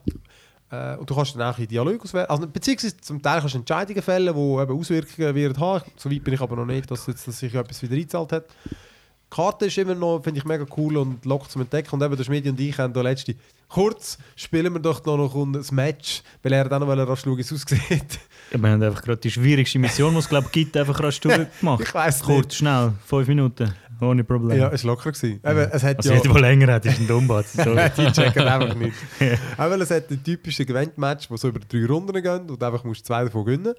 [SPEAKER 1] Äh, und du kannst dann auch in Dialog auswählen. Also, beziehungsweise zum Teil kannst du Entscheidungen fällen, die eben Auswirkungen werden haben. So weit bin ich aber noch nicht, dass, jetzt, dass sich etwas wieder eingezahlt hat. Die Karte ist immer noch, finde ich, mega cool und locker zum Entdecken. Und eben der Schmiedi und ich haben da letzte kurz spielen wir doch noch, noch ein Match, weil er dann noch rasch schauen, wie es aussieht.
[SPEAKER 2] Ja, wir haben einfach gerade die schwierigste Mission, die es glaube gibt, einfach rasch (laughs) durchgemacht.
[SPEAKER 1] Ich weiss
[SPEAKER 2] Kurz,
[SPEAKER 1] nicht.
[SPEAKER 2] schnell, fünf Minuten, ohne Problem.
[SPEAKER 1] Ja, es war locker. Gewesen. Eben, es hat
[SPEAKER 2] Also
[SPEAKER 1] ja,
[SPEAKER 2] jeder, der länger hat, ist ein Dummbatz. (laughs)
[SPEAKER 1] Die checken einfach nicht. (laughs) Auch weil es hat ein typisches Event-Match, das so über drei Runden geht und einfach musst zwei davon gewinnen.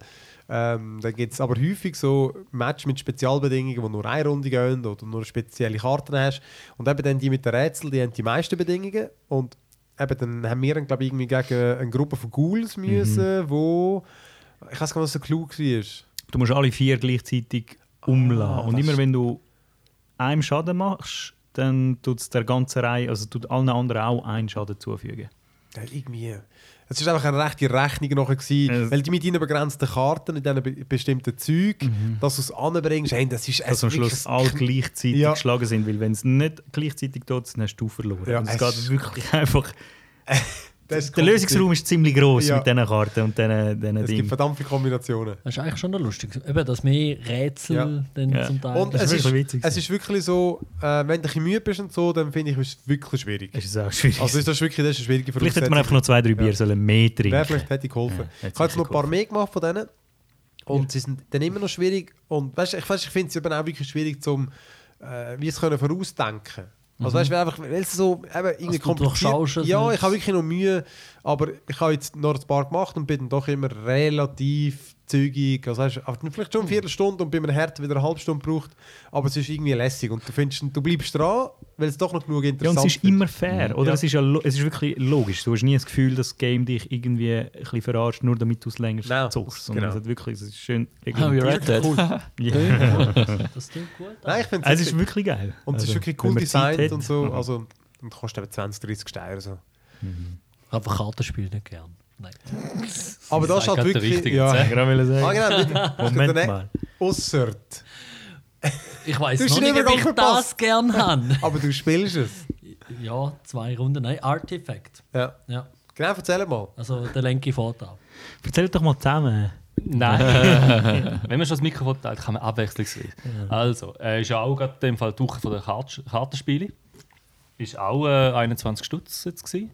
[SPEAKER 1] Ähm, dann gibt es aber häufig so Match mit Spezialbedingungen, wo nur eine Runde gehen oder nur spezielle Karten hast. Und eben dann die mit den Rätseln, die haben die meisten Bedingungen. Und eben dann haben wir, glaube ich, irgendwie gegen eine Gruppe von Ghouls müssen, wo... Ich weiß gar nicht, was der Clou war.
[SPEAKER 2] Du musst alle vier gleichzeitig umladen. Und
[SPEAKER 1] das
[SPEAKER 2] immer wenn du einem Schaden machst, dann tut es der ganzen Reihe, also tut allen anderen auch einen Schaden zufügen.
[SPEAKER 1] Ja, irgendwie. Es war einfach eine rechte Rechnung nachher, gewesen,
[SPEAKER 2] Es-
[SPEAKER 1] weil die mit deinen begrenzten Karten in diesen be bestimmten Zeug, dass du es anbringst, hey, das ist
[SPEAKER 2] Dass am Schluss alle gleichzeitig
[SPEAKER 1] Ja.
[SPEAKER 2] geschlagen sind, weil wenn es nicht gleichzeitig tut, dann hast du verloren.
[SPEAKER 1] Ja,
[SPEAKER 2] es
[SPEAKER 1] es
[SPEAKER 2] geht wirklich (laughs) einfach.
[SPEAKER 1] Das
[SPEAKER 2] Der Lösungsraum ist ziemlich groß
[SPEAKER 1] Ja.
[SPEAKER 2] mit diesen Karten und diesen, diesen
[SPEAKER 1] Es gibt
[SPEAKER 2] Dingen.
[SPEAKER 1] verdammt viele Kombinationen.
[SPEAKER 4] Das ist eigentlich schon noch lustig. Eben, dass mehr Rätsel
[SPEAKER 1] Ja.
[SPEAKER 4] dann
[SPEAKER 2] Ja.
[SPEAKER 4] zum Teil.
[SPEAKER 1] Und
[SPEAKER 2] Das
[SPEAKER 1] es
[SPEAKER 2] ist witzig.
[SPEAKER 1] es ist wirklich so, äh, wenn du ein müde bist und so, dann finde ich es wirklich schwierig.
[SPEAKER 2] Das ist auch schwierig.
[SPEAKER 1] Also ist das wirklich das ist eine schwierige
[SPEAKER 2] Vielleicht hätte man einfach noch zwei, drei Bier sollen mehr trinken
[SPEAKER 1] Wäre vielleicht hätte geholfen.
[SPEAKER 2] Ja, hätte
[SPEAKER 1] ich habe jetzt noch ein paar mehr gemacht von denen. Und sie sind dann immer noch schwierig. Und weißt, ich, weißt, ich finde es eben auch wirklich schwierig, zum, äh, wie es können vorausdenken Also weißt du, einfach, weil es so eben irgendwie kompliziert Ja, ich habe wirklich noch Mühe, aber ich habe jetzt noch ein paar gemacht und bin dann doch immer relativ zügig. Also aber vielleicht schon eine Viertelstunde und bei einem Herd wieder eine halbe Stunde braucht. Aber es ist irgendwie lässig und du findest, du bleibst dran, weil es doch noch genug
[SPEAKER 2] Ja,
[SPEAKER 1] interessant
[SPEAKER 2] und es ist
[SPEAKER 1] wird.
[SPEAKER 2] immer fair, oder?
[SPEAKER 1] Ja.
[SPEAKER 2] Es, ist ja, es ist wirklich logisch. Du hast nie das Gefühl, dass das Game dich irgendwie ein bisschen verarscht, nur damit du es länger
[SPEAKER 1] Nein,
[SPEAKER 2] zockst.
[SPEAKER 1] genau.
[SPEAKER 2] Es, hat wirklich, es ist schön
[SPEAKER 3] wie
[SPEAKER 2] reglementiert.
[SPEAKER 3] Red Dead.
[SPEAKER 2] Ja. (laughs)
[SPEAKER 4] Das klingt gut.
[SPEAKER 1] Nein, ich finde
[SPEAKER 2] Also, es ist wirklich geil.
[SPEAKER 1] Und es ist
[SPEAKER 2] Also,
[SPEAKER 1] wirklich
[SPEAKER 2] wenn
[SPEAKER 1] cool designt und so.
[SPEAKER 2] Mhm.
[SPEAKER 1] Also, und kostet eben 20, 30 Steine. So.
[SPEAKER 4] Einfach Kartenspiel nicht gern. Nein. (laughs)
[SPEAKER 1] Aber das ist halt wirklich.
[SPEAKER 5] richtige
[SPEAKER 1] Ja.
[SPEAKER 2] Ich wollte gerade
[SPEAKER 1] Ah,
[SPEAKER 2] sagen.
[SPEAKER 1] genau. (laughs)
[SPEAKER 2] Moment mal.
[SPEAKER 1] Ausser.
[SPEAKER 4] Ich weiß nicht, ob ich
[SPEAKER 1] verpasst.
[SPEAKER 4] das gern habe. (laughs)
[SPEAKER 1] Aber du spielst es.
[SPEAKER 4] ja, zwei Runden. Nein, Artifact.
[SPEAKER 1] Ja.
[SPEAKER 4] Ja,
[SPEAKER 1] Genau, erzähl mal.
[SPEAKER 4] also der lenke Vorteil.
[SPEAKER 2] Erzähl doch mal zusammen.
[SPEAKER 5] Nein. Wenn man schon das Mikrofon teilt, kann man abwechslungsweise. Also, äh, ist ja auch gerade in dem Fall die Woche von der Kart Kartenspiele. Ist auch äh, 21 Stutz jetzt gewesen.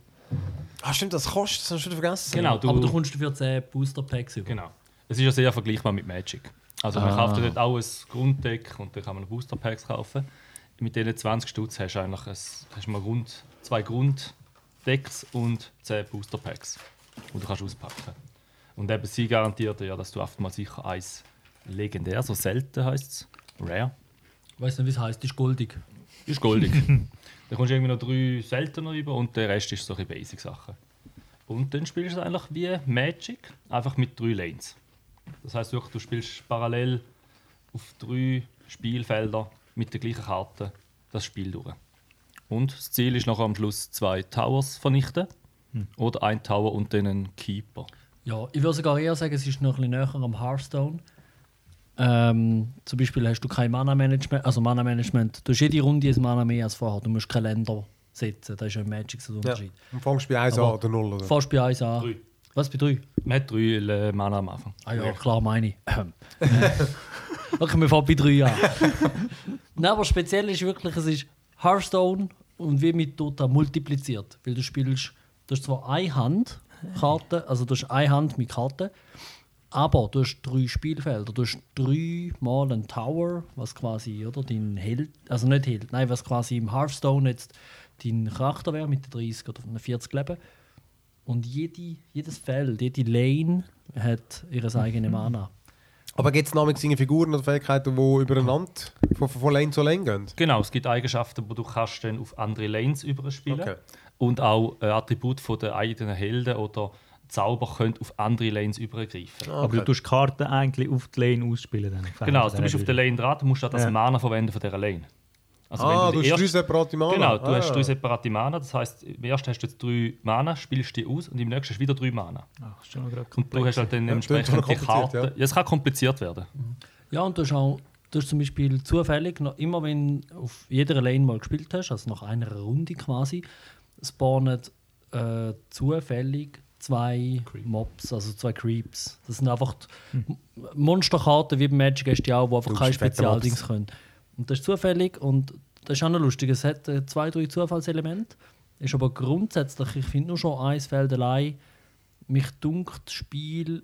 [SPEAKER 1] Ah, stimmt, das kostet, das hast du schon vergessen.
[SPEAKER 5] Genau, du,
[SPEAKER 4] Aber du kommst dafür 10 Booster Packs über.
[SPEAKER 5] genau. Es ist ja sehr vergleichbar mit Magic. Also man kauft ja dort auch ein Grunddeck und dann kann man Booster Packs kaufen. Mit diesen 20 Stutz hast du eigentlich ein, hast du mal rund zwei Grunddecks und 10 Booster Packs, die du kannst auspacken. Und eben sie garantiert dir ja, dass du oft mal sicher eins legendär, so selten heißt es, rare,
[SPEAKER 4] Ich weiß nicht, wie es heißt, ist goldig.
[SPEAKER 5] ist goldig. (laughs) dann kommst du irgendwie noch drei seltener über und der Rest ist solche Basic-Sachen. Und dann spielst du es eigentlich wie Magic, einfach mit drei Lanes. Das heißt wirklich, du spielst parallel auf drei Spielfelder mit der gleichen Karte das Spiel durch. Und das Ziel ist nachher am Schluss zwei Towers vernichten. Oder ein Tower und dann einen Keeper.
[SPEAKER 4] Ja, ich würde sogar eher sagen, es ist noch ein bisschen näher am Hearthstone. Ähm, zum Beispiel hast du kein Mana-Management, also Mana-Management. Du hast jede Runde ein Mana mehr als vorher. Du musst keine Länder setzen. Das ist ja im Magic so der
[SPEAKER 1] Ja.
[SPEAKER 4] Unterschied.
[SPEAKER 1] Am Anfang Spiel 1
[SPEAKER 4] Aber-
[SPEAKER 1] oder 0 oder?
[SPEAKER 4] Fast bei 1 an.
[SPEAKER 5] Drei.
[SPEAKER 4] Was bei 3?
[SPEAKER 5] Man hat drei äh, Mana am Anfang.
[SPEAKER 4] Ah ja, klar meine ich. Ähm. (laughs) okay, wir fangen bei 3 an. (laughs) Nein, aber speziell ist wirklich, es ist Hearthstone und wie mit Dota multipliziert. Weil du spielst, du hast zwar eine Hand Karte, also du hast eine Hand mit Karten, aber du hast drei Spielfelder. Du hast drei Mal einen Tower, was quasi, oder, dein Held, also nicht Held, nein, was quasi im Hearthstone jetzt dein Charakter wäre mit den 30 oder 40 Leben. Und jede, jedes Feld, jede Lane hat ihre eigene Mana.
[SPEAKER 1] Aber gibt es noch irgendwie Figuren oder Fähigkeiten, die übereinander von, von Lane zu Lane gehen?
[SPEAKER 5] Genau, es gibt Eigenschaften, die du kannst dann auf andere Lanes überspielen
[SPEAKER 1] Okay.
[SPEAKER 5] Und auch äh, Attribute von der eigenen Helden oder Zauber können auf andere Lanes übergreifen.
[SPEAKER 2] Aber du tust Karten eigentlich auf die Lane ausspielen. Dann.
[SPEAKER 5] Genau, also du bist auf der Lane dran, du musst auch das
[SPEAKER 2] Ja.
[SPEAKER 5] Mana verwenden von dieser Lane. Also
[SPEAKER 1] ah,
[SPEAKER 5] die
[SPEAKER 1] du hast drei separate Mana.
[SPEAKER 5] Genau, du
[SPEAKER 1] ah.
[SPEAKER 5] hast drei separate Mana. Das heisst, im ersten hast du jetzt drei Mana, spielst die aus und im nächsten hast du wieder drei Mana.
[SPEAKER 2] Ach, ist schon gerade
[SPEAKER 5] Und du hast halt dann
[SPEAKER 1] Ja,
[SPEAKER 5] entsprechend die
[SPEAKER 1] schon
[SPEAKER 5] Karte.
[SPEAKER 1] kompliziert,
[SPEAKER 5] Ja. es kann kompliziert werden.
[SPEAKER 4] Ja, und du hast auch du hast zum Beispiel zufällig, noch immer wenn du auf jeder Lane mal gespielt hast, also nach einer Runde quasi, spawnen äh, zufällig zwei Mobs, also zwei Creeps. Das sind einfach die Monsterkarten, wie bei Magic hast du die auch, die einfach
[SPEAKER 1] Du
[SPEAKER 4] kein
[SPEAKER 1] bist fette
[SPEAKER 4] Spezialdings können. Und das ist zufällig und das ist auch noch lustig. Es hat äh, zwei, drei Zufallselemente. Ist aber grundsätzlich, ich finde nur schon eins Feld allein, mich dunkt das Spiel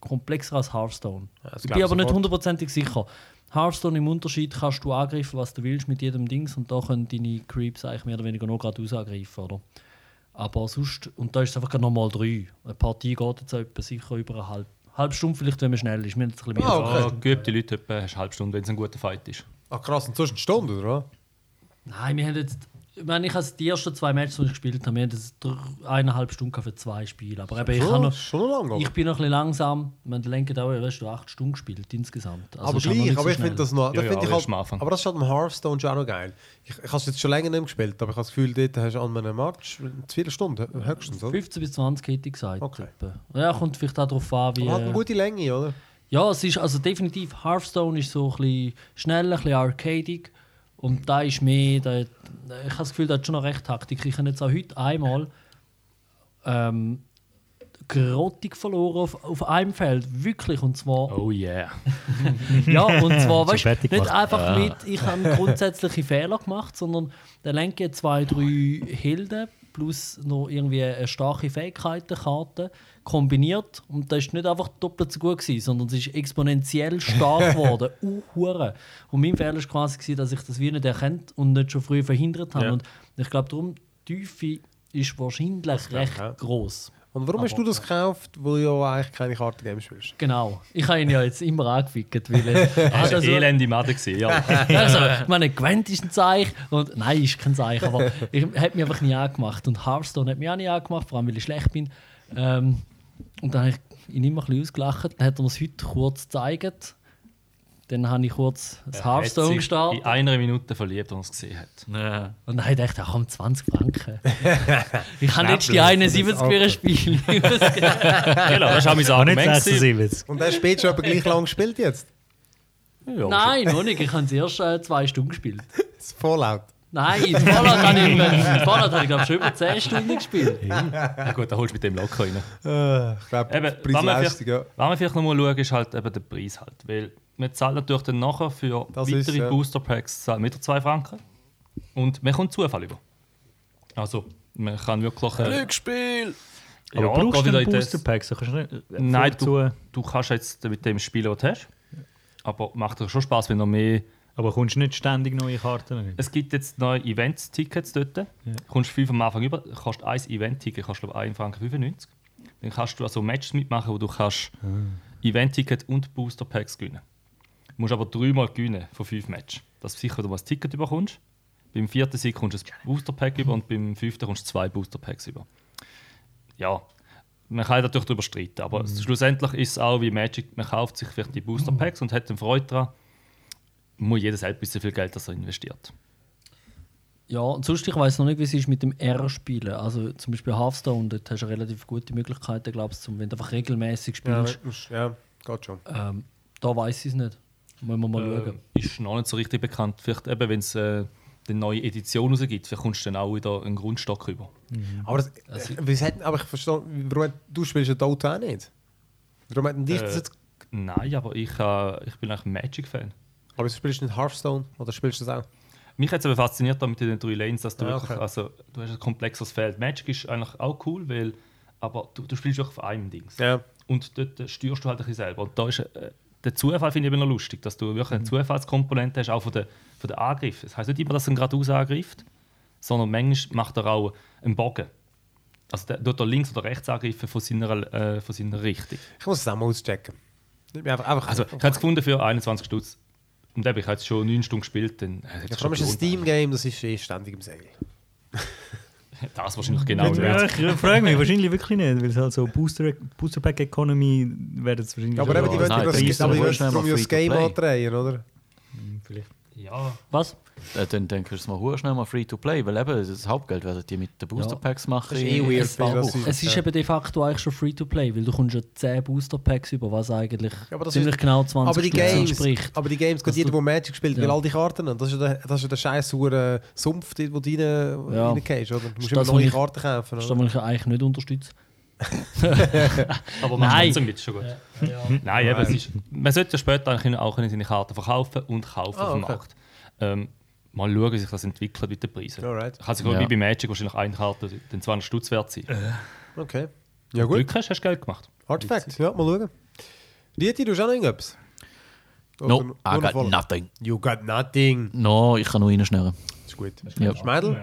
[SPEAKER 4] komplexer als Hearthstone.
[SPEAKER 1] das
[SPEAKER 4] ich bin aber nicht hundertprozentig sicher. Hearthstone im Unterschied kannst du angreifen, was du willst mit jedem Dings und da können deine Creeps eigentlich mehr oder weniger nur geradeaus angreifen, oder? Aber sonst, und da ist es einfach nochmal drei. Eine Partie geht jetzt etwa sicher über eine halbe, halbe Stunde, vielleicht wenn man schnell ist. Wir haben jetzt ein bisschen mehr
[SPEAKER 1] Ah, okay.
[SPEAKER 5] Geübte Leute etwa hast eine halbe Stunde, wenn es ein guter Fight ist.
[SPEAKER 1] Ah, krass, und sonst eine Stunde, oder? was?
[SPEAKER 4] Nein, wir haben jetzt. Ich meine, ich habe die ersten zwei Matches, die ich gespielt habe, wir haben eineinhalb Stunden für zwei Spiele. Aber eben, ich,
[SPEAKER 1] Schon,
[SPEAKER 4] noch,
[SPEAKER 1] schon lange.
[SPEAKER 4] ich bin noch ein bisschen langsam. Man lenkt auch, weißt du, acht Stunden gespielt insgesamt. Also
[SPEAKER 1] aber gleich,
[SPEAKER 4] nicht so
[SPEAKER 1] aber ich finde das noch.
[SPEAKER 5] Ja,
[SPEAKER 1] das
[SPEAKER 5] ja,
[SPEAKER 1] find ich
[SPEAKER 5] aber
[SPEAKER 1] halt,
[SPEAKER 5] am
[SPEAKER 1] aber das ist halt am Hearthstone schon auch noch geil. Ich, ich habe es jetzt schon länger nicht mehr gespielt, aber ich habe das Gefühl, dort hast du an einem Match viele Stunden, höchstens, oder?
[SPEAKER 4] 15 bis 20 hätte ich gesagt.
[SPEAKER 1] Okay.
[SPEAKER 4] Ja, kommt vielleicht auch darauf an, wie.
[SPEAKER 1] Aber hat eine
[SPEAKER 4] äh,
[SPEAKER 1] gute Länge, oder?
[SPEAKER 4] Ja, es ist also definitiv. Hearthstone ist so ein bisschen schneller, ein bisschen arcadig. Und da ist mehr. Da, ich habe das Gefühl, da hat schon noch recht Taktik. Ich habe jetzt auch heute einmal ähm, grottig verloren auf, auf einem Feld. Wirklich. Und zwar.
[SPEAKER 5] Oh yeah. (laughs)
[SPEAKER 4] Ja, und zwar, (laughs) weißt,
[SPEAKER 2] fertig
[SPEAKER 4] nicht einfach mit, ich habe grundsätzliche Fehler gemacht, sondern der lenke zwei, drei Helden plus noch irgendwie eine starke Fähigkeitenkarte kombiniert. Und das ist nicht einfach doppelt so gut, gewesen, sondern es ist exponentiell stark (laughs) geworden. Uh, und mein Fehler war quasi, gewesen, dass ich das wie nicht erkannt und nicht schon früh verhindert habe.
[SPEAKER 1] Ja.
[SPEAKER 4] Und ich glaube, darum, die Tiefe ist wahrscheinlich recht
[SPEAKER 1] ja.
[SPEAKER 4] groß.
[SPEAKER 1] Und warum hast du das gekauft, wo du ja eigentlich keine Kartengames spielst?
[SPEAKER 4] Genau. Ich habe ihn ja jetzt immer angefickt, weil er (laughs)
[SPEAKER 5] war
[SPEAKER 4] also-
[SPEAKER 5] elende Made. gewesen, Ja. (laughs)
[SPEAKER 4] also, ich meine, Gwent ist ein Zeichen. Und, nein, ist kein Zeichen, aber ich hat mich einfach nie angemacht. Und Hearthstone hat mich auch nie angemacht, vor allem weil ich schlecht bin. Ähm, und dann habe ich ihn immer ein bisschen ausgelacht. Dann hat er mir es heute kurz gezeigt. Dann habe ich kurz das
[SPEAKER 5] Er
[SPEAKER 4] Hearthstone gestartet.
[SPEAKER 5] In einer Minute verliebt, als er es gesehen hat.
[SPEAKER 3] Ja.
[SPEAKER 4] Und dann habe ich gedacht, ach komm, 20 Franken. (laughs) ich habe
[SPEAKER 1] Knapp
[SPEAKER 4] nicht die
[SPEAKER 1] lösen,
[SPEAKER 4] 71
[SPEAKER 1] das
[SPEAKER 4] für ein Spiel. (laughs)
[SPEAKER 5] Genau, das war auch mein
[SPEAKER 2] Aber nicht
[SPEAKER 5] Argument. gewesen.
[SPEAKER 2] 76.
[SPEAKER 1] Und hast du später schon etwa gleich lang gespielt jetzt?
[SPEAKER 5] Ja,
[SPEAKER 4] Nein, noch nicht. Ich habe es erst äh, zwei Stunden gespielt.
[SPEAKER 1] Das ist Fallout.
[SPEAKER 4] Nein, in Fallout habe ich, in Fallout habe ich glaube schon über 10 Stunden gespielt.
[SPEAKER 5] Ja gut, dann holst du mit dem locker rein.
[SPEAKER 1] Äh, ich glaube,
[SPEAKER 5] Eben,
[SPEAKER 1] Preis
[SPEAKER 5] wenn man
[SPEAKER 1] Leistung, ja.
[SPEAKER 5] Was man vielleicht noch mal schauen, ist halt eben der Preis halt. Weil man zahlt natürlich dann nachher für
[SPEAKER 1] Das
[SPEAKER 5] weitere
[SPEAKER 1] ist, ja.
[SPEAKER 5] Booster Packs zahlt mit 2 Franken. Und man kommt Zufall über. Also, man kann wirklich. Äh,
[SPEAKER 3] Glücksspiel!
[SPEAKER 2] Aber
[SPEAKER 5] ja,
[SPEAKER 2] brauchst du Booster Pack? So kannst du nicht, äh,
[SPEAKER 5] Nein, du, du kannst jetzt mit dem spielen, was du hast. Aber macht dir schon Spaß, wenn du mehr.
[SPEAKER 2] aber kommst du nicht ständig neue Karten rein?
[SPEAKER 5] Es gibt jetzt neue Event-Tickets dort. Du kommst fünf am Anfang über. Kostet ein Event-Ticket, kostet glaube ich 1 Franken 95. Dann kannst du also Matches mitmachen, wo du kannst Event-Ticket und Booster Packs gewinnen. Du musst aber dreimal gewinnen von fünf Matches. Dass du sicher du mal ein Ticket bekommst. Beim vierten Sieg kommst du ein Booster Pack über und beim fünften kommst du zwei Booster Packs über. Ja, man kann natürlich darüber streiten, aber schlussendlich ist es auch wie Magic, man kauft sich vielleicht die Booster Packs und hat dann Freude daran. Muss jeder selbst wissen, wie viel Geld das er investiert.
[SPEAKER 4] Ja, und sonst, ich weiß noch nicht, wie es ist mit dem R-Spielen. Also zum Beispiel Hearthstone, dort hast du relativ gute Möglichkeiten, glaubst du, wenn du einfach regelmäßig
[SPEAKER 1] Ja,
[SPEAKER 4] spielst.
[SPEAKER 1] ja, geht schon.
[SPEAKER 4] Ähm, da weiß ich es nicht. Müssen wir mal schauen.
[SPEAKER 5] Äh, ist noch nicht so richtig bekannt. Vielleicht eben, wenn es äh, die neue Edition rausgibt, vielleicht kommst du dann auch wieder einen Grundstock rüber.
[SPEAKER 1] Aber, das, wie hat, aber ich verstehe, warum, du spielst ja Dota auch nicht. Warum hat denn dich das
[SPEAKER 5] Äh,
[SPEAKER 1] jetzt...
[SPEAKER 5] Nein, aber ich, äh, ich bin eigentlich ein Magic-Fan.
[SPEAKER 1] Aber du spielst nicht Hearthstone oder spielst du das auch?
[SPEAKER 5] Mich hat es aber fasziniert mit den drei Lanes, dass du
[SPEAKER 1] Ah,
[SPEAKER 5] wirklich,
[SPEAKER 1] okay.
[SPEAKER 5] also du hast ein komplexes Feld. Magic ist eigentlich auch cool, weil, aber du, du spielst wirklich auf einem Dings.
[SPEAKER 1] Ja.
[SPEAKER 5] Und dort äh, steuerst du halt ein bisschen selber. Und da ist äh, der Zufall finde ich immer noch lustig, dass du wirklich eine Zufallskomponente hast, auch von der, von der Angriff. Das heißt nicht immer, dass er ihn geradeaus angreift, sondern manchmal macht er auch einen Bogen. Also der tut er links oder rechts angreifen von seiner, äh, von seiner Richtung.
[SPEAKER 1] Ich muss es auch mal auschecken. Einfach, einfach,
[SPEAKER 5] Also ich habe es gefunden für 21 Stutz. Und eben, ich habe jetzt schon 9 Stunden gespielt. Dann, äh,
[SPEAKER 1] ja, es ein Steam-Game, das ist eh ständig im Sale.
[SPEAKER 5] Das wahrscheinlich genau.
[SPEAKER 2] Ja, ich frage mich wahrscheinlich wirklich nicht, weil es halt so Booster, Booster Pack Economy werden es wahrscheinlich
[SPEAKER 1] Aber
[SPEAKER 2] schon-
[SPEAKER 1] eben, die wollen
[SPEAKER 3] nein,
[SPEAKER 1] das, aber die
[SPEAKER 3] ist
[SPEAKER 1] wollen
[SPEAKER 3] schnell
[SPEAKER 1] darum
[SPEAKER 3] mal
[SPEAKER 1] ja das Game andrehen, oder?
[SPEAKER 5] Ja,
[SPEAKER 4] Was?
[SPEAKER 3] Äh, dann denkst du es mal schnell mal free to play, weil eben das Hauptgeld werden die mit den Booster Packs machen.
[SPEAKER 1] Das ist eh weird,
[SPEAKER 3] Wochen.
[SPEAKER 1] ist-
[SPEAKER 4] Es ist
[SPEAKER 1] Ja.
[SPEAKER 4] eben de facto eigentlich schon Free-to-Play, weil du kommst ja 10 Booster-Packs über, was eigentlich
[SPEAKER 1] Ja, aber das
[SPEAKER 4] ziemlich
[SPEAKER 1] ist-
[SPEAKER 4] genau 20
[SPEAKER 1] Aber die Games,
[SPEAKER 4] entspricht.
[SPEAKER 1] aber die Games, gerade jeder, der Magic spielt, will
[SPEAKER 4] Ja.
[SPEAKER 1] all die Karten haben. Das ist ja der, das ist ja der scheiß hure Sumpf, wo du rein,
[SPEAKER 4] Ja.
[SPEAKER 1] reingehst, oder? Du musst
[SPEAKER 4] Das
[SPEAKER 1] immer
[SPEAKER 4] ist
[SPEAKER 1] neue
[SPEAKER 4] das,
[SPEAKER 1] Karten kaufen.
[SPEAKER 4] Das ist
[SPEAKER 1] Oder?
[SPEAKER 4] das, was ich eigentlich nicht unterstütze. (laughs)
[SPEAKER 5] aber man
[SPEAKER 4] Nein.
[SPEAKER 5] trotzdem mit, schon gut. Nein, eben, es ist, man sollte ja später eigentlich auch seine Karten verkaufen und kaufen
[SPEAKER 1] Ah,
[SPEAKER 5] auf dem
[SPEAKER 1] okay.
[SPEAKER 5] Markt. Ähm, mal schauen, wie sich das entwickelt mit den Preisen.
[SPEAKER 1] Alright.
[SPEAKER 5] Kann sich
[SPEAKER 3] Ja.
[SPEAKER 5] wie bei Magic wahrscheinlich eine Karte den 200 Stutz wert sein.
[SPEAKER 1] Okay.
[SPEAKER 5] Wenn
[SPEAKER 1] Ja
[SPEAKER 5] du
[SPEAKER 1] gut,
[SPEAKER 5] Glück hast, hast du Geld gemacht.
[SPEAKER 1] Artefakt. Ja, mal schauen. Dieti, du hast auch noch irgendetwas?
[SPEAKER 3] No, I got nothing.
[SPEAKER 1] You got nothing.
[SPEAKER 3] No, ich kann nur reinschnurren.
[SPEAKER 1] ist gut.
[SPEAKER 3] Ja.
[SPEAKER 1] Schmeidel?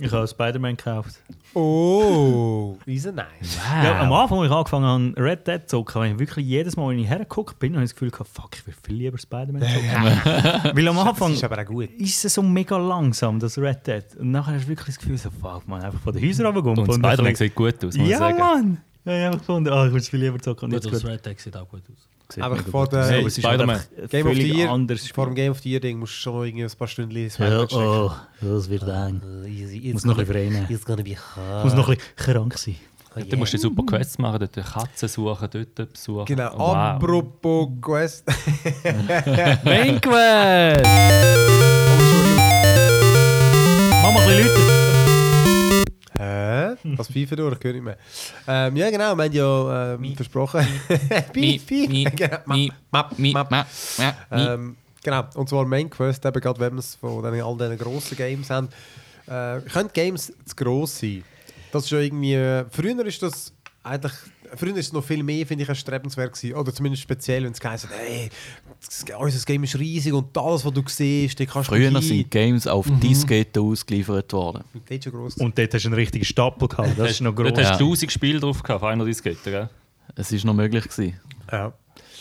[SPEAKER 2] Ich habe Spider-Man gekauft.
[SPEAKER 1] Oh, ist er nice.
[SPEAKER 2] Ja, am Anfang, als ich angefangen habe, Red Dead zu zocken, habe ich wirklich jedes Mal, wenn ich hergeguckt bin, habe ich das Gefühl gehabt, fuck, ich will viel lieber Spider-Man zocken. (laughs) Weil am Anfang
[SPEAKER 1] ist aber auch gut.
[SPEAKER 2] ist es so mega langsam, das Red Dead. Und nachher hast du wirklich das Gefühl, so, fuck, man, einfach von den Häusern runterkommen.
[SPEAKER 5] Und Spider-Man sieht gut aus, muss ich
[SPEAKER 2] Ja,
[SPEAKER 5] sagen.
[SPEAKER 2] Mann! Ja, ich habe gefunden, ah, ich will es viel lieber zocken. Und
[SPEAKER 4] Gut,
[SPEAKER 2] jetzt
[SPEAKER 4] das
[SPEAKER 2] gut.
[SPEAKER 4] Red Deck sieht auch gut aus.
[SPEAKER 2] Sieht
[SPEAKER 1] Einfach vor der-. Hey,
[SPEAKER 2] einfach ein
[SPEAKER 1] Game of the Year. Vor dem. Game of the Year Ding musst du schon irgendwie ein paar Stunden
[SPEAKER 2] Ja,
[SPEAKER 1] Spider-Man stecken.
[SPEAKER 2] oh, das wird eng. Muss noch ein bisschen
[SPEAKER 1] hard.
[SPEAKER 2] Muss noch ein bisschen krank sein.
[SPEAKER 5] Dann musst du super Quests machen, dort Katzen suchen, dort besuchen.
[SPEAKER 1] Genau,
[SPEAKER 5] Wow.
[SPEAKER 1] apropos Quest. (laughs)
[SPEAKER 4] Main Quest!
[SPEAKER 2] Mach mal ein bisschen Leute.
[SPEAKER 1] Hä? (laughs) Was FIFA durch? Ich höre nicht mehr. Ähm, ja, genau, wir haben ja ähm, versprochen. Piep, piep. Map, Map.
[SPEAKER 3] ma, ma, mi.
[SPEAKER 1] Ähm, genau, und zwar Main Quest, eben gerade wenn wir es von den, all diesen grossen Games haben. Äh, können Games zu gross sein? Das ist ja irgendwie... äh, Früher ist das eigentlich... Früher ist es noch viel mehr, finde ich, erstrebenswert gewesen. Oder zumindest speziell, wenn es geheißen hat, hey, das, unser Game ist riesig und alles, was du siehst, da kannst du
[SPEAKER 3] Früher
[SPEAKER 1] hin.
[SPEAKER 3] sind Games auf Disketten ausgeliefert worden.
[SPEAKER 1] Schon gross.
[SPEAKER 2] Und dort hast du einen richtigen Stapel gehabt. Das ist noch groß.
[SPEAKER 5] Dort hast du 1000 Spiele drauf gehabt, auf einer Diskette, gell?
[SPEAKER 3] Es war noch möglich. Gewesen.
[SPEAKER 1] Ja.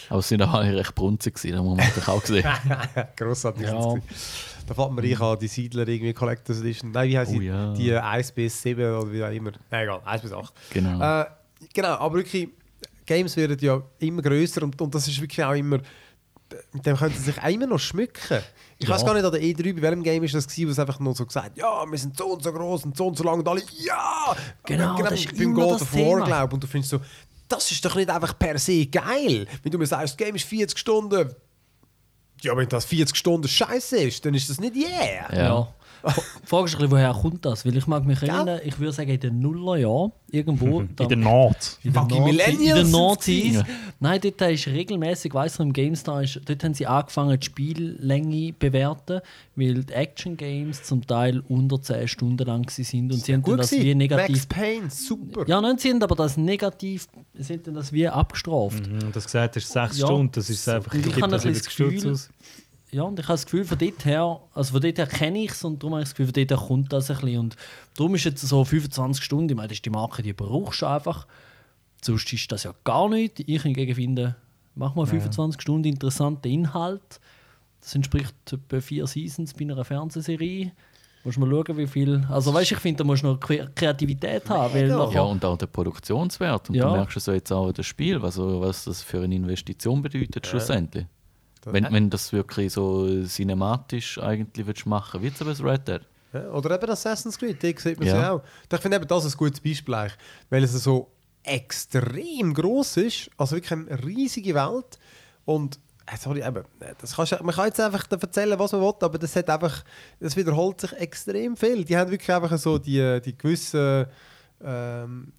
[SPEAKER 3] Aber es sind auch alle recht brunzig, gewesen, das muss man natürlich auch sehen. (laughs)
[SPEAKER 1] Grossartig.
[SPEAKER 4] Ja.
[SPEAKER 1] Da fällt mir rein, an die Siedler irgendwie Collectors Edition. Nein, wie heißt
[SPEAKER 3] Oh
[SPEAKER 1] die?
[SPEAKER 3] ja.
[SPEAKER 1] Die äh, 1 bis 7 oder wie auch immer. Nein, egal, 1 bis 8.
[SPEAKER 3] Genau.
[SPEAKER 1] Äh, genau, aber wirklich, Games werden ja immer grösser und, und das ist wirklich auch immer. Mit dem können sie sich auch immer noch schmücken. Ich
[SPEAKER 4] Ja.
[SPEAKER 1] weiß gar nicht, an der E3, bei welchem Game ist das gewesen, wo es einfach nur so gesagt ja, wir sind so und so groß und so und so lang und alle, ja!
[SPEAKER 4] Genau, das ist
[SPEAKER 1] beim
[SPEAKER 4] immer
[SPEAKER 1] God
[SPEAKER 4] das
[SPEAKER 1] of War, glaube und du findest so, das ist doch nicht einfach per se geil. Wenn du mir sagst, das Game ist 40 Stunden, ja, wenn das 40 Stunden scheiße ist, dann ist das nicht yeah.
[SPEAKER 3] Ja. (laughs)
[SPEAKER 4] Ja. F- Frage ist ein bisschen, woher kommt das? Weil ich mag mich erinnern, ich würde sagen in den Nullerjahren, irgendwo.
[SPEAKER 2] In
[SPEAKER 4] da-
[SPEAKER 2] der Naht.
[SPEAKER 4] in Nazi-
[SPEAKER 1] Millennials
[SPEAKER 4] In Nazis.
[SPEAKER 1] gewesen.
[SPEAKER 4] Nein, dort ist regelmäßig, weiss ich, im GameStar, ist, dort haben sie angefangen, die Spiellänge bewerten, weil die Action-Games zum Teil unter 10 Stunden lang sind und sie haben das wie
[SPEAKER 1] Max
[SPEAKER 4] negativ.
[SPEAKER 1] Payne, super.
[SPEAKER 4] Ja, nein, sie haben aber das negativ, sie haben dann das wie abgestraft.
[SPEAKER 2] Mhm, das gesagt hast, sechs
[SPEAKER 4] Ja.
[SPEAKER 2] Stunden, das ist einfach,
[SPEAKER 4] Ich
[SPEAKER 2] Stutz
[SPEAKER 4] das Gefühl-
[SPEAKER 2] aus.
[SPEAKER 4] Ja, und ich habe das Gefühl, von dort her, also von dort her kenne ich es und darum habe ich das Gefühl, von dort her kommt das ein bisschen. Und darum ist jetzt so 25 Stunden, ich meine, das ist die Marke, die brauchst du einfach. Sonst ist das ja gar nicht. Ich hingegen finde, mach mal 25 Stunden interessanten Inhalt. Das entspricht etwa vier Seasons bei einer Fernsehserie. Musst mal schauen, wie viel. Also, weißt du, ich finde, da musst du noch Kre- Kreativität haben. Weil nachher-
[SPEAKER 3] Ja, und auch der Produktionswert. Und
[SPEAKER 4] Ja.
[SPEAKER 3] du merkst es so jetzt auch in das Spiel, was, was das für eine Investition bedeutet schlussendlich. Wenn, wenn das wirklich so cinematisch eigentlich willst machen wie zum Beispiel Red Dead.
[SPEAKER 1] Ja, oder eben Assassin's Creed, die sieht man
[SPEAKER 3] Ja.
[SPEAKER 1] ja auch. Ich finde eben das ein gutes Beispiel, eigentlich, weil es so extrem groß ist, also wirklich eine riesige Welt und Äh, Sorry, eben, das kannst, man kann jetzt einfach erzählen, was man will, aber das, hat einfach, das wiederholt sich extrem viel. Die haben wirklich einfach so die, die gewissen ähm,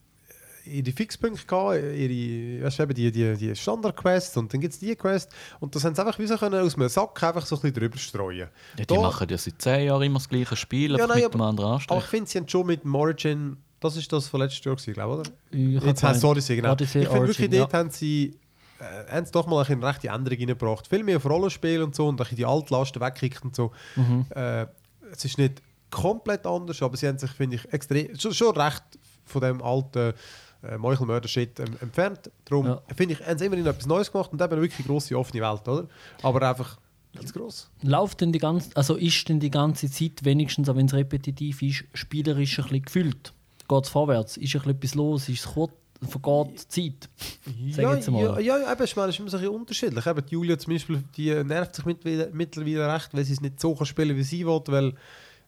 [SPEAKER 1] ihre Fixpunkte gehabt, ihre, weißt du, eben die, die, die Standard-Quests und dann gibt es die Quest und das haben sie einfach wie so können aus einem Sack einfach so ein bisschen drüber streuen.
[SPEAKER 3] Ja, die
[SPEAKER 1] Da-
[SPEAKER 3] machen ja seit 10 Jahren immer das gleiche Spiel,
[SPEAKER 1] Ja, nein,
[SPEAKER 3] mit einem anderen
[SPEAKER 1] Aber
[SPEAKER 3] Anstrich.
[SPEAKER 1] ich finde, sie haben schon mit dem Origin, das ist das von letztes Jahr, gewesen, glaube ich, oder?
[SPEAKER 4] Ich
[SPEAKER 1] Jetzt haben sie Odyssey, genau.
[SPEAKER 4] Odyssey,
[SPEAKER 1] ich finde wirklich, dort haben sie, äh, haben sie doch mal eine rechte Änderung reingebracht. Viel mehr auf Rollenspiel und so und ein die Altlasten weggekickt und so.
[SPEAKER 4] Mhm.
[SPEAKER 1] Äh, es ist nicht komplett anders, aber sie haben sich, finde ich, extrem, schon, schon recht von dem alten äh, Meuchelmörder-Shit ähm, entfernt. Darum
[SPEAKER 4] Ja.
[SPEAKER 1] finde ich, haben sie immerhin etwas Neues gemacht und eben eine wirklich grosse offene Welt, oder? Aber einfach zu gross.
[SPEAKER 4] Läuft denn die ganze, also ist denn die ganze Zeit wenigstens, auch wenn es repetitiv ist, spielerisch ein bisschen gefüllt? Geht es vorwärts? Ist ein bisschen etwas los? Ist es kurz? Vergeht die Zeit?
[SPEAKER 1] Ja, ja, ja, eben, ich meine, es ist immer so ein bisschen unterschiedlich. Eben, die Julia zum Beispiel, die nervt sich mittlerweile, mittlerweile recht, weil sie es nicht so kann spielen wie sie will, weil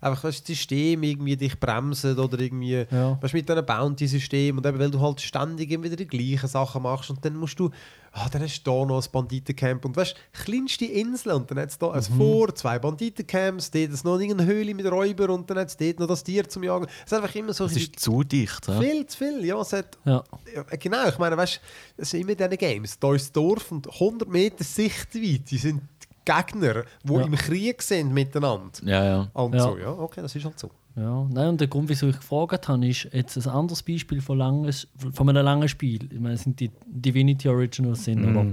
[SPEAKER 1] einfach weißt, das System irgendwie dich bremset oder irgendwie
[SPEAKER 4] Ja.
[SPEAKER 1] weißt, mit einem Bounty-System und eben, weil du halt ständig immer wieder die gleichen Sachen machst und dann musst du, ah, dann hast du da noch ein Banditencamp und weißt, kleinste Insel und dann hat es da ein
[SPEAKER 4] Mhm.
[SPEAKER 1] Vor, zwei Banditencamps, dort ist noch irgendeine Höhle mit Räuber und dann hat es dort noch das Tier zum Jagen. Es ist einfach immer so
[SPEAKER 3] Es
[SPEAKER 1] ein
[SPEAKER 3] ist zu dicht. Ja?
[SPEAKER 1] viel zu viel. Ja, es hat
[SPEAKER 4] Ja.
[SPEAKER 1] genau, ich meine, weißt es sind immer diese Games. Da ist das Dorf und 100 Meter Sichtweite sind Gegner, die
[SPEAKER 4] Ja.
[SPEAKER 1] im Krieg sind miteinander.
[SPEAKER 3] Ja, ja.
[SPEAKER 1] Und
[SPEAKER 4] Ja.
[SPEAKER 1] so, ja, okay, das ist halt so.
[SPEAKER 4] Ja, nein, und der Grund, wieso ich gefragt habe, ist jetzt ein anderes Beispiel von, langes, von einem langen Spiel. Ich meine, es sind die Divinity Originals sind, aber,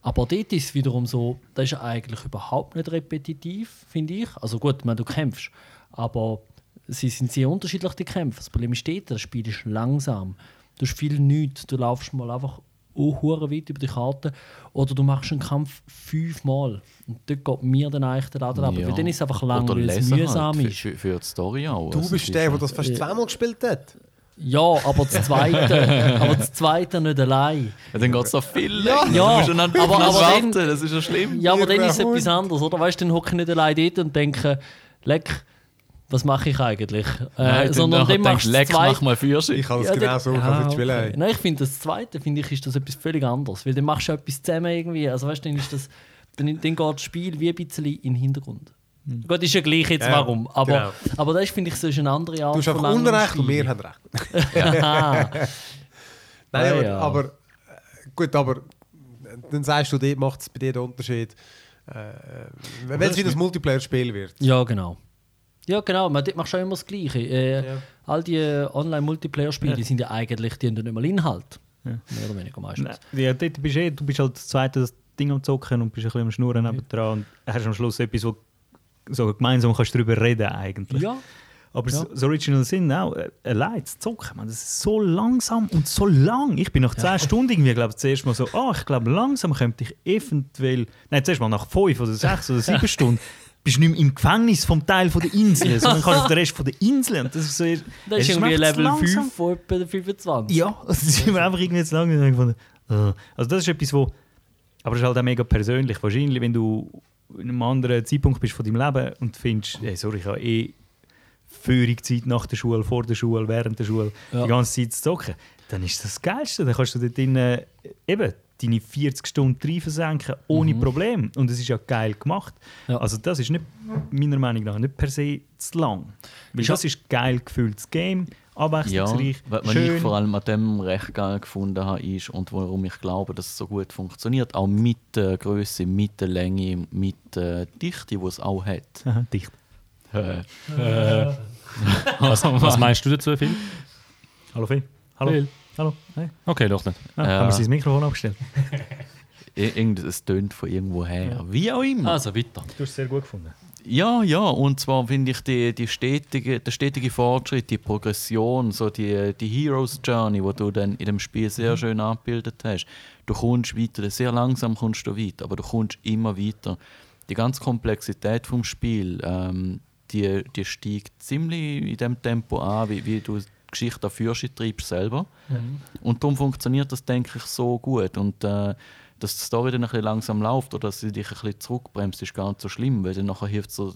[SPEAKER 4] aber dort ist es wiederum so, das ist eigentlich überhaupt nicht repetitiv, finde ich. Also gut, meine, du kämpfst, aber sie sind sehr unterschiedlich, die Kämpfe. Das Problem ist dort, das Spiel ist langsam. Du hast viel nichts, du laufst mal einfach auch hure weit über die Karte oder du machst einen Kampf fünfmal und dort geht mir dann eigentlich der Laden ab, weil dann ist es einfach lang, weil es
[SPEAKER 3] lesen
[SPEAKER 4] mühsam
[SPEAKER 3] halt,
[SPEAKER 4] ist.
[SPEAKER 3] Für, für, die Story auch.
[SPEAKER 1] Du
[SPEAKER 3] Also,
[SPEAKER 1] bist
[SPEAKER 3] ist
[SPEAKER 1] der,
[SPEAKER 3] ja-
[SPEAKER 1] der das fast zweimal gespielt hat.
[SPEAKER 4] Ja, aber das zweite, (laughs) aber das zweite nicht allein.
[SPEAKER 3] Ja, dann geht es noch viel
[SPEAKER 1] Ja.
[SPEAKER 3] länger.
[SPEAKER 4] Ja,
[SPEAKER 3] du musst
[SPEAKER 4] aber-
[SPEAKER 3] aber, warten,
[SPEAKER 4] dann-
[SPEAKER 3] das ist ja schlimm.
[SPEAKER 4] Ja, aber dann ist es etwas anderes, oder? Weißt du, dann hocke ich nicht allein dort und denke, leck, was mache ich eigentlich? Äh,
[SPEAKER 3] Nein,
[SPEAKER 4] sondern dann machst du
[SPEAKER 3] leck, mach mal Fürsche.
[SPEAKER 1] Ich kann das
[SPEAKER 4] Ja,
[SPEAKER 1] genau so spielen.
[SPEAKER 4] okay.
[SPEAKER 1] Okay.
[SPEAKER 4] Nein, ich finde, das zweite, finde ich, ist das etwas völlig anderes. Weil dann machst du etwas zusammen irgendwie. Also weißt du, dann ist das, dann, dann geht das Spiel wie ein bisschen in den Hintergrund. Gut, ist ja gleich jetzt
[SPEAKER 1] Ja,
[SPEAKER 4] warum. Aber,
[SPEAKER 1] genau.
[SPEAKER 4] aber das ist, finde ich, so ist eine andere Art
[SPEAKER 1] Du hast einfach Unrecht und wir haben Recht. (laughs) (laughs) Nein,
[SPEAKER 4] Ah,
[SPEAKER 1] aber,
[SPEAKER 4] ja.
[SPEAKER 1] aber äh, gut, aber äh, dann sagst du, macht es bei dir den Unterschied. Äh, wenn es wieder ein Multiplayer-Spiel wird.
[SPEAKER 4] Ja, genau. Ja, genau. Man, dort du auch immer das Gleiche. Äh,
[SPEAKER 1] Ja.
[SPEAKER 4] All die äh, Online-Multiplayer-Spiele die sind ja eigentlich, die haben ja nicht mal Inhalt. Mehr oder weniger meistens.
[SPEAKER 2] Nein, ja, dort bist du, eh, du bist halt das zweite das Ding am Zocken und bist ein bisschen am Schnurren nebendran und hast am Schluss etwas, wo so gemeinsam kannst du darüber reden eigentlich.
[SPEAKER 4] Ja,
[SPEAKER 2] Aber
[SPEAKER 4] Ja.
[SPEAKER 2] das Original Sin auch, äh, allein zu zocken, man, das ist so langsam und so lang. Ich bin nach 10 Stunden irgendwie, glaube ich, zuerst mal so, ah, ich glaube, langsam könnte ich eventuell, nein, zuerst mal nach 5 oder 6 oder 7 (laughs) Stunden, bist nicht mehr im Gefängnis vom Teil von der Insel, sondern kannst auf den Rest von der Insel. Und das ist, so,
[SPEAKER 4] das
[SPEAKER 2] es
[SPEAKER 4] ist irgendwie Level
[SPEAKER 2] langsam.
[SPEAKER 4] 5 von etwa 25.
[SPEAKER 2] Ja, (laughs) das ist mir einfach irgendwie zu lang. gefunden. äh. Also das ist etwas, wo... Aber es ist halt auch mega persönlich. Wahrscheinlich, wenn du in einem anderen Zeitpunkt bist von deinem Leben und findest, hey, sorry, ich habe eh Führungszeit nach der Schule, vor der Schule, während der Schule,
[SPEAKER 4] Ja.
[SPEAKER 2] die ganze Zeit zu zocken, dann ist das das Geilste. Dann kannst du dort drin, äh, eben deine 40 Stunden rein versenken, ohne Problem. Und es ist ja geil gemacht.
[SPEAKER 4] Ja.
[SPEAKER 2] Also das ist nicht, meiner Meinung nach nicht per se zu lang. Weil
[SPEAKER 4] Ist ja-
[SPEAKER 2] das ist geil gefülltes Game,
[SPEAKER 3] Ja,
[SPEAKER 2] abwechslungsreich,
[SPEAKER 3] was was
[SPEAKER 2] schön.
[SPEAKER 3] ich vor allem an dem recht geil gefunden habe, ist und warum ich glaube, dass es so gut funktioniert, auch mit der Größe, mit der Länge, mit der Dichte, die es auch hat. (laughs)
[SPEAKER 2] Aha, dicht.
[SPEAKER 3] Äh, (laughs)
[SPEAKER 5] Was, was meinst du dazu, Phil?
[SPEAKER 2] Hallo Phil. Hallo.
[SPEAKER 5] Phil.
[SPEAKER 2] Hallo. Hey.
[SPEAKER 5] Okay, doch nicht.
[SPEAKER 2] Ah,
[SPEAKER 3] Ja.
[SPEAKER 2] Haben wir sein Mikrofon abgestellt? (laughs)
[SPEAKER 3] es tönt von irgendwo her. Wie auch immer.
[SPEAKER 5] Also weiter.
[SPEAKER 2] Du hast es sehr gut gefunden.
[SPEAKER 3] Ja, ja, und zwar finde ich die, die stetige, der stetige Fortschritt, die Progression, so die, die Heroes Journey, wo du dann in dem Spiel sehr schön abgebildet hast. Du kommst weiter, sehr langsam kommst du weiter, aber du kommst immer weiter. Die ganze Komplexität vom Spiel, ähm, die, die steigt ziemlich in dem Tempo an, wie, wie du die Geschichte Fürsche treibst selber. Und darum funktioniert das, denke ich, so gut. Und äh, dass die Story dann ein bisschen langsam läuft oder dass sie dich ein bisschen zurückbremst, ist gar nicht so schlimm, weil dann nachher hilft so,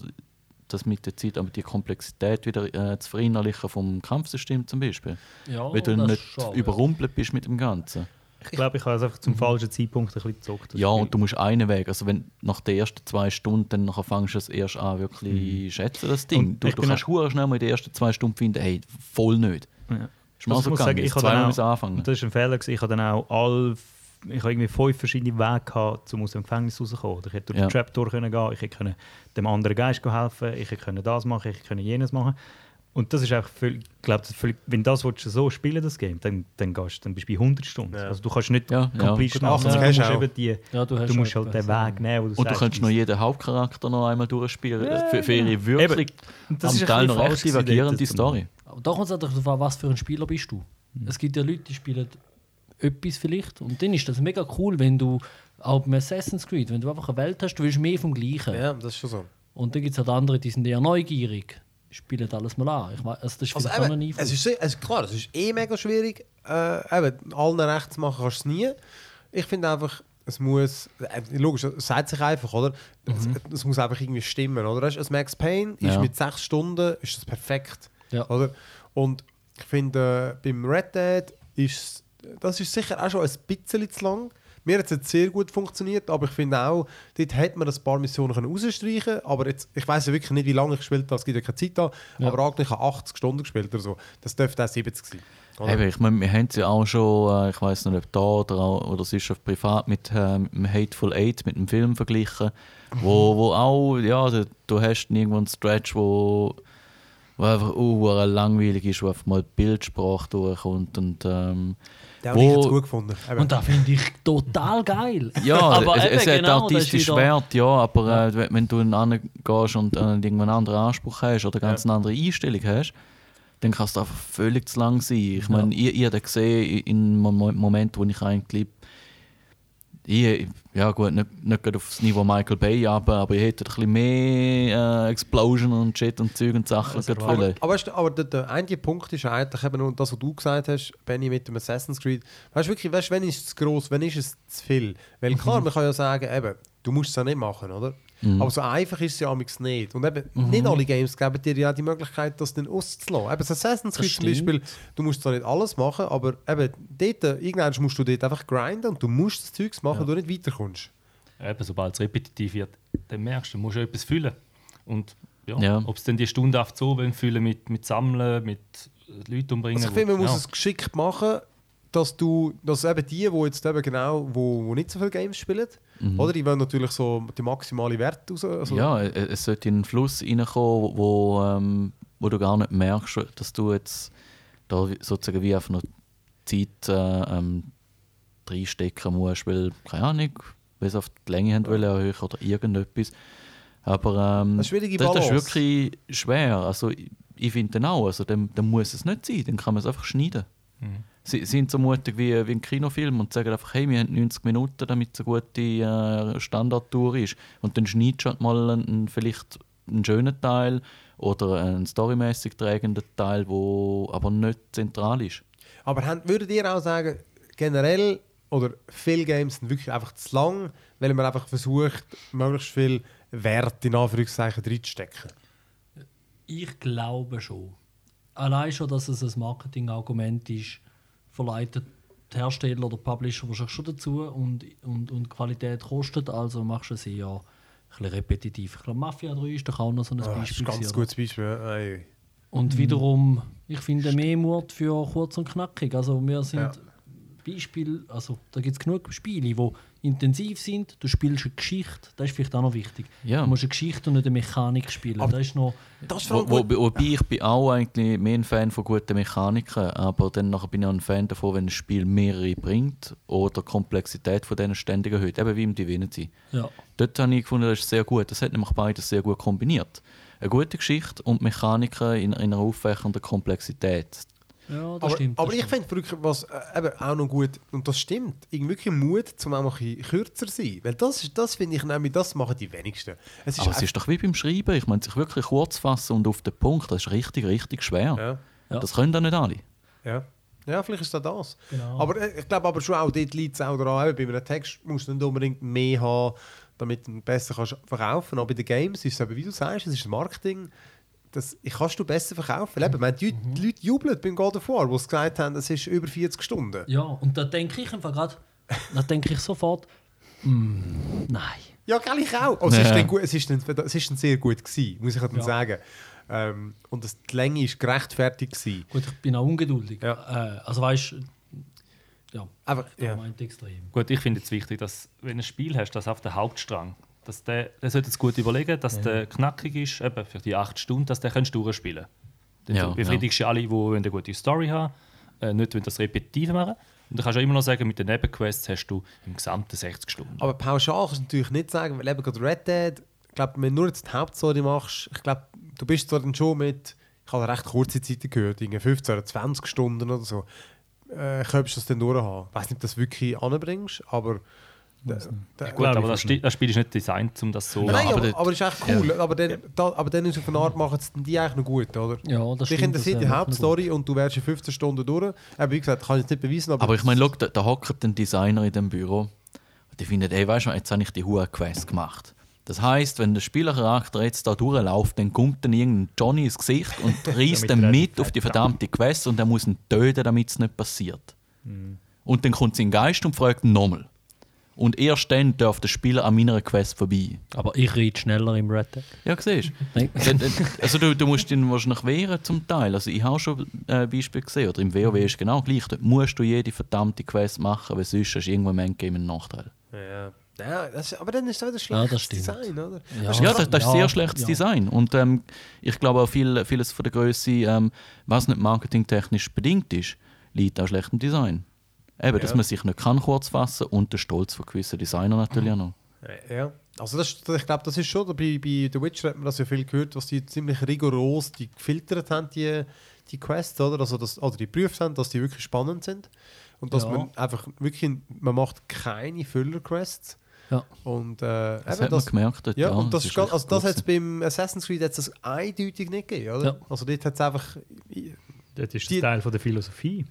[SPEAKER 3] das mit der Zeit aber die Komplexität wieder äh, zu verinnerlichen vom Kampfsystem zum Beispiel.
[SPEAKER 4] Ja,
[SPEAKER 3] weil du nicht
[SPEAKER 4] ja.
[SPEAKER 3] überrumpelt bist mit dem Ganzen.
[SPEAKER 2] Ich glaube, ich habe es einfach zum falschen Zeitpunkt ein bisschen gezockt.
[SPEAKER 3] Ja, und du musst einen Weg. Also wenn nach den ersten zwei Stunden dann nachher fängst du es erst an wirklich schätzen, das Ding.
[SPEAKER 2] Und
[SPEAKER 3] Du, du kannst hure schnell mal in den ersten zwei Stunden finden, hey, voll nicht.
[SPEAKER 2] Ja.
[SPEAKER 3] Ist mir
[SPEAKER 2] Also
[SPEAKER 3] so
[SPEAKER 2] ich muss sagen, ich
[SPEAKER 3] zweimal
[SPEAKER 2] auch-
[SPEAKER 3] anfangen.
[SPEAKER 2] Und das war ein Fehler. Ich habe dann auch all, ich habe irgendwie fünf verschiedene Wege gehabt, um aus dem Gefängnis rauszukommen. Ich hätte durch
[SPEAKER 3] Ja.
[SPEAKER 2] den Trapdoor können gehen, ich hätte können dem anderen Geist helfen, ich hätte können das machen, ich hätte können jenes machen. Und das ist einfach völlig, ich glaube, das ist völlig, wenn das willst so spielen, das Game, dann, dann, gehst, dann bist du bei 100 Stunden.
[SPEAKER 1] Ja.
[SPEAKER 2] Also du kannst nicht
[SPEAKER 3] Ja, ja.
[SPEAKER 1] Gut,
[SPEAKER 2] machen,
[SPEAKER 1] 80
[SPEAKER 2] sondern du musst
[SPEAKER 1] auch.
[SPEAKER 2] eben die,
[SPEAKER 4] Ja, du
[SPEAKER 2] du musst halt den Weg nehmen. wo
[SPEAKER 3] Und du kannst noch jeden Hauptcharakter noch einmal durchspielen. für, für ihre wirklich.
[SPEAKER 2] Und das
[SPEAKER 3] am Teil noch recht divergierende. Story.
[SPEAKER 4] Da kommt es natürlich darauf an, was für ein Spieler bist du.
[SPEAKER 2] Mhm.
[SPEAKER 4] Es gibt ja Leute, die spielen etwas vielleicht und dann ist das mega cool, wenn du auch beim Assassin's Creed, wenn du einfach eine Welt hast, du willst mehr vom Gleichen.
[SPEAKER 1] Ja, das ist schon so.
[SPEAKER 4] Und dann gibt es halt andere, die sind eher neugierig. Spielen alles mal an. Ich weiß, also das ist
[SPEAKER 1] Also eben,
[SPEAKER 4] ein
[SPEAKER 1] es ist, es ist klar, es ist eh mega schwierig. Äh, eben, allen recht zu machen kannst du es nie. Ich finde einfach, es muss, äh, logisch, es sagt sich einfach, oder? Es, es muss einfach irgendwie stimmen, oder? Ein Max Payne ist
[SPEAKER 3] Ja.
[SPEAKER 1] mit sechs Stunden ist das perfekt,
[SPEAKER 4] Ja.
[SPEAKER 1] oder? Und ich finde, äh, beim Red Dead ist das ist sicher auch schon ein bisschen zu lang. Mir hat es jetzt sehr gut funktioniert, aber ich finde auch, dort hätte man ein paar Missionen können rausstreichen können. Aber jetzt, ich weiß ja wirklich nicht, wie lange ich gespielt habe, es gibt ja keine Zeit da.
[SPEAKER 4] Ja.
[SPEAKER 1] Aber eigentlich habe ich 80 Stunden gespielt oder so. Das dürfte auch 70 sein.
[SPEAKER 3] Eben, ich meine, wir haben es ja auch schon, äh, ich weiß nicht, ob da oder, auch, oder sonst auf privat mit, äh, mit dem Hateful Eight, mit dem Film verglichen, wo, wo auch, ja, du, du hast irgendwo einen Stretch, wo, wo einfach uh, langweilig ist, wo einfach mal Bildsprache durchkommt und ähm,
[SPEAKER 1] Den habe ich
[SPEAKER 3] wo-
[SPEAKER 1] jetzt gut gefunden. Eben.
[SPEAKER 4] Und das finde ich total geil. (laughs)
[SPEAKER 3] ja,
[SPEAKER 4] Aber
[SPEAKER 3] es, es hat
[SPEAKER 4] genau, das
[SPEAKER 3] artistisch Wert, ja, aber Äh, wenn- du dann gehst und äh, irgendwann einen anderen Anspruch hast oder ganz eine andere Einstellung hast, dann kann es einfach völlig zu lang sein. Ich
[SPEAKER 4] Ja.
[SPEAKER 3] meine, ihr, ihr habt gesehen, in Mom- Momenten, wo ich eigentlich ich, ja gut, nicht, nicht gerade auf das Niveau Michael Bay, aber, aber ich hätte ein bisschen mehr äh, Explosion und Shit und Zeug und Sachen
[SPEAKER 4] Also,
[SPEAKER 1] aber, aber, weißt aber der, der einzige Punkt ist eigentlich eben nur das, was du gesagt hast, Benny, mit dem Assassin's Creed. Weißt du wirklich, weißt, wenn ist es zu gross, wenn ist es zu viel? Weil klar, man kann ja sagen, eben, du musst es ja nicht machen, oder?
[SPEAKER 3] Mhm.
[SPEAKER 1] Aber so einfach ist es ja amigs nicht. Und eben, nicht alle Games geben dir ja die Möglichkeit, das dann auszulassen. Eben, das Assassin's Creed zum. Beispiel, du musst zwar nicht alles machen, aber eben, dort, irgendwann musst du dort einfach grinden und du musst das Zeugs machen, du nicht weiterkommst.
[SPEAKER 5] Eben, sobald es repetitiv wird, dann merkst du, du musst ja etwas füllen. Und ja,
[SPEAKER 3] Ja.
[SPEAKER 5] ob es dann die Stunde auf so füllen mit, mit Sammeln, mit Leuten umbringen.
[SPEAKER 1] Also ich finde, man
[SPEAKER 5] wo-
[SPEAKER 1] muss
[SPEAKER 5] ja.
[SPEAKER 1] es geschickt machen, dass du, dass eben die, die jetzt eben genau, wo, wo nicht so viele Games spielen, oder? Die wollen natürlich so die maximale Werte raus. Also,
[SPEAKER 3] Ja, e- es sollte in einen Fluss reinkommen, wo, ähm, wo du gar nicht merkst, dass du jetzt da sozusagen wie einfach noch Zeit äh, ähm, reinstecken musst, weil, keine Ahnung, weil sie auf die Länge haben wollen erhöhen oder irgendetwas. Aber ähm,
[SPEAKER 1] Eine schwierige
[SPEAKER 3] das, das ist wirklich schwer. Also ich, ich finde dann auch, also dann, dann muss es nicht sein, dann kann man es einfach schneiden. Sie sind so mutig wie, wie ein Kinofilm und sagen einfach, hey, wir haben 90 Minuten, damit es eine gute äh, Standardtour ist. Und dann schneidest du halt mal einen, vielleicht einen schönen Teil oder einen storymäßig tragenden Teil, wo aber nicht zentral ist.
[SPEAKER 1] Aber haben, würdet ihr auch sagen, generell oder viele Games sind wirklich einfach zu lang, weil man einfach versucht, möglichst viel Wert in Anführungszeichen reinzustecken?
[SPEAKER 4] Ich glaube schon. Allein schon, dass es ein Marketingargument ist, verleitet die Hersteller oder Publisher wahrscheinlich schon dazu und, und, und Qualität kostet, also machst du es eher ein bisschen repetitiv. Ich glaube, Mafia 3 ist doch auch noch so ein
[SPEAKER 1] Ah, das ist
[SPEAKER 4] Beispiel.
[SPEAKER 1] ein ganz
[SPEAKER 4] gewesen,
[SPEAKER 1] gutes Beispiel. ja. Ey.
[SPEAKER 4] Und wiederum, ich finde mehr Mut für kurz und knackig. Also wir sind
[SPEAKER 1] Ja.
[SPEAKER 4] Beispiel, also da gibt es genug Spiele, die intensiv sind. Du spielst eine Geschichte, das ist vielleicht auch noch wichtig.
[SPEAKER 3] Ja.
[SPEAKER 4] Du musst eine Geschichte und nicht eine Mechanik spielen.
[SPEAKER 1] Aber-
[SPEAKER 4] das ist noch,
[SPEAKER 1] Das ist
[SPEAKER 3] Wo, wo,
[SPEAKER 1] gut.
[SPEAKER 3] wobei ich bin auch eigentlich mehr ein Fan von guten Mechaniken, aber dann nachher bin ich auch ein Fan davon, wenn ein Spiel mehrere bringt oder die Komplexität von denen ständig erhöht, eben wie im Divinity.
[SPEAKER 4] ja.
[SPEAKER 3] Dort habe ich gefunden, das ist sehr gut. Das hat nämlich beides sehr gut kombiniert. Eine gute Geschichte und Mechaniken in, in einer auffächernden Komplexität.
[SPEAKER 4] Ja, das
[SPEAKER 1] Aber,
[SPEAKER 4] stimmt. das
[SPEAKER 1] aber ich finde wirklich, was äh, eben auch noch gut, und das stimmt, irgendwie wirklich Mut, zum auch mal ein bisschen kürzer zu sein. Weil das, ist- das finde ich nämlich, das machen die wenigsten. Es ist
[SPEAKER 3] Aber es ist doch wie beim Schreiben. Ich meine, sich wirklich kurz fassen und auf den Punkt, das ist richtig, richtig schwer.
[SPEAKER 1] ja,
[SPEAKER 4] Ja.
[SPEAKER 3] Das können dann nicht alle.
[SPEAKER 1] ja. ja, vielleicht ist das das.
[SPEAKER 4] Genau.
[SPEAKER 1] Aber äh, ich glaube aber schon auch, dort liegt es auch daran, eben, bei einem Text musst du nicht unbedingt mehr haben, damit du besser kannst verkaufen kannst. Aber bei den Games ist es eben, wie du sagst, es ist Marketing. Das ich kannst du besser verkaufen. Eben, man, die,
[SPEAKER 4] Mhm.
[SPEAKER 1] die Leute jubeln beim God of War, wo sie gesagt haben, es ist über 40 Stunden.
[SPEAKER 4] Ja, und da denke ich einfach gerade, da denke ich sofort, mm, nein.
[SPEAKER 1] Ja, gell, ich auch. Oh, es, ist
[SPEAKER 3] Ja.
[SPEAKER 1] dann gut, es, ist dann, es ist dann sehr gut gewesen, muss ich halt dann
[SPEAKER 4] Ja.
[SPEAKER 1] sagen. Ähm, und das, die Länge ist gerechtfertigt gewesen.
[SPEAKER 4] Gut, ich bin auch ungeduldig.
[SPEAKER 1] Ja.
[SPEAKER 4] Äh, also weißt du, ja,
[SPEAKER 1] Aber,
[SPEAKER 4] ja.
[SPEAKER 1] ja.
[SPEAKER 4] meint extrem.
[SPEAKER 5] Gut, ich finde es wichtig, dass wenn du ein Spiel hast, das auf der Hauptstrang, dass der, der sollte es gut überlegen, dass der knackig ist, eben für die acht Stunden, dass der kannst du durchspielen. Dann
[SPEAKER 3] Ja,
[SPEAKER 5] du befriedigst ja alle, die eine gute Story haben, äh, nicht wenn das repetitiv machen. Und dann kannst du auch immer noch sagen, mit den Nebenquests hast du im Gesamten 60 Stunden.
[SPEAKER 1] aber pauschal kannst du natürlich nicht sagen, weil eben gerade Red Dead, ich glaube, wenn du nur jetzt die Hauptstory machst, ich glaube, du bist zwar dann schon mit, ich habe recht kurze Zeit gehört, irgendwie 15 oder 20 Stunden oder so, äh, könntest du das dann durchhaben. Ich weiß nicht, ob du das wirklich anbringst, aber... Der, der,
[SPEAKER 5] Gut, aber das, das Spiel ist nicht designt, um das so
[SPEAKER 1] Nein,
[SPEAKER 3] aber
[SPEAKER 1] aber, ist echt cool. Aber, dann, da, aber dann ist auf eine Art machen es die eigentlich noch gut, oder?
[SPEAKER 4] Ja, das
[SPEAKER 1] Dich
[SPEAKER 4] stimmt.
[SPEAKER 1] interessiert die Hauptstory und du wärst in 15 Stunden durch. Aber wie gesagt, kann ich jetzt nicht beweisen. Aber,
[SPEAKER 3] Aber ich meine, schau, da, da hockt ein Designer in dem Büro und die findet, ey, weißt du, jetzt habe ich die hohe Quest gemacht. Das heißt, wenn der Spielercharakter jetzt da durchläuft, dann kommt dann irgendein Johnny ins Gesicht und (laughs) reißt ihn mit auf die verdammte Quest und er muss ihn töten, damit es nicht passiert. Und dann kommt sein Geist und fragt ihn nochmal. Und erst dann darf der Spieler an meiner Quest vorbei.
[SPEAKER 4] Aber ich rede schneller im Red Dead.
[SPEAKER 3] Ja, siehst (laughs) dann- Also du, du musst ihn wahrscheinlich wehren zum Teil. Also ich habe schon äh, Beispiele gesehen, oder im WoW ist genau gleich. Dort musst du jede verdammte Quest machen, weil sonst hast du irgendwann im Endgame einen Nachteil.
[SPEAKER 1] ja. Ja, das, ist- aber dann ist es wieder
[SPEAKER 4] Ja,
[SPEAKER 1] schlechtes
[SPEAKER 4] das stimmt.
[SPEAKER 1] Design, oder?
[SPEAKER 4] Ja.
[SPEAKER 1] Das ist
[SPEAKER 3] Ja, das, das ist
[SPEAKER 4] Ja,
[SPEAKER 3] sehr schlechtes
[SPEAKER 4] ja.
[SPEAKER 3] Design. Und ähm, ich glaube auch viel, vieles von der Größe, ähm, was nicht marketingtechnisch bedingt ist, liegt an schlechtem Design. Eben, dass
[SPEAKER 1] Ja.
[SPEAKER 3] man sich nicht kann kurz fassen und der Stolz von gewissen Designern natürlich auch noch.
[SPEAKER 1] Ja, also das, ich glaube, das ist schon, bei, bei The Witcher hat man das ja viel gehört, was die ziemlich rigoros die gefiltert haben, die, die Quests, oder? Also das, oder die geprüft haben, dass die wirklich spannend sind. Und dass
[SPEAKER 4] Ja.
[SPEAKER 1] man einfach wirklich, man macht keine Füller-Quests.
[SPEAKER 4] Ja.
[SPEAKER 1] Und äh,
[SPEAKER 3] Das
[SPEAKER 1] eben
[SPEAKER 3] hat man gemerkt. Dort,
[SPEAKER 1] Ja, und das, ist, also das hat es beim Assassin's Creed hat's das eindeutig nicht gegeben, oder?
[SPEAKER 4] Ja.
[SPEAKER 1] Also dort hat es einfach...
[SPEAKER 2] Das ist
[SPEAKER 1] Die-
[SPEAKER 2] das Teil von der Philosophie.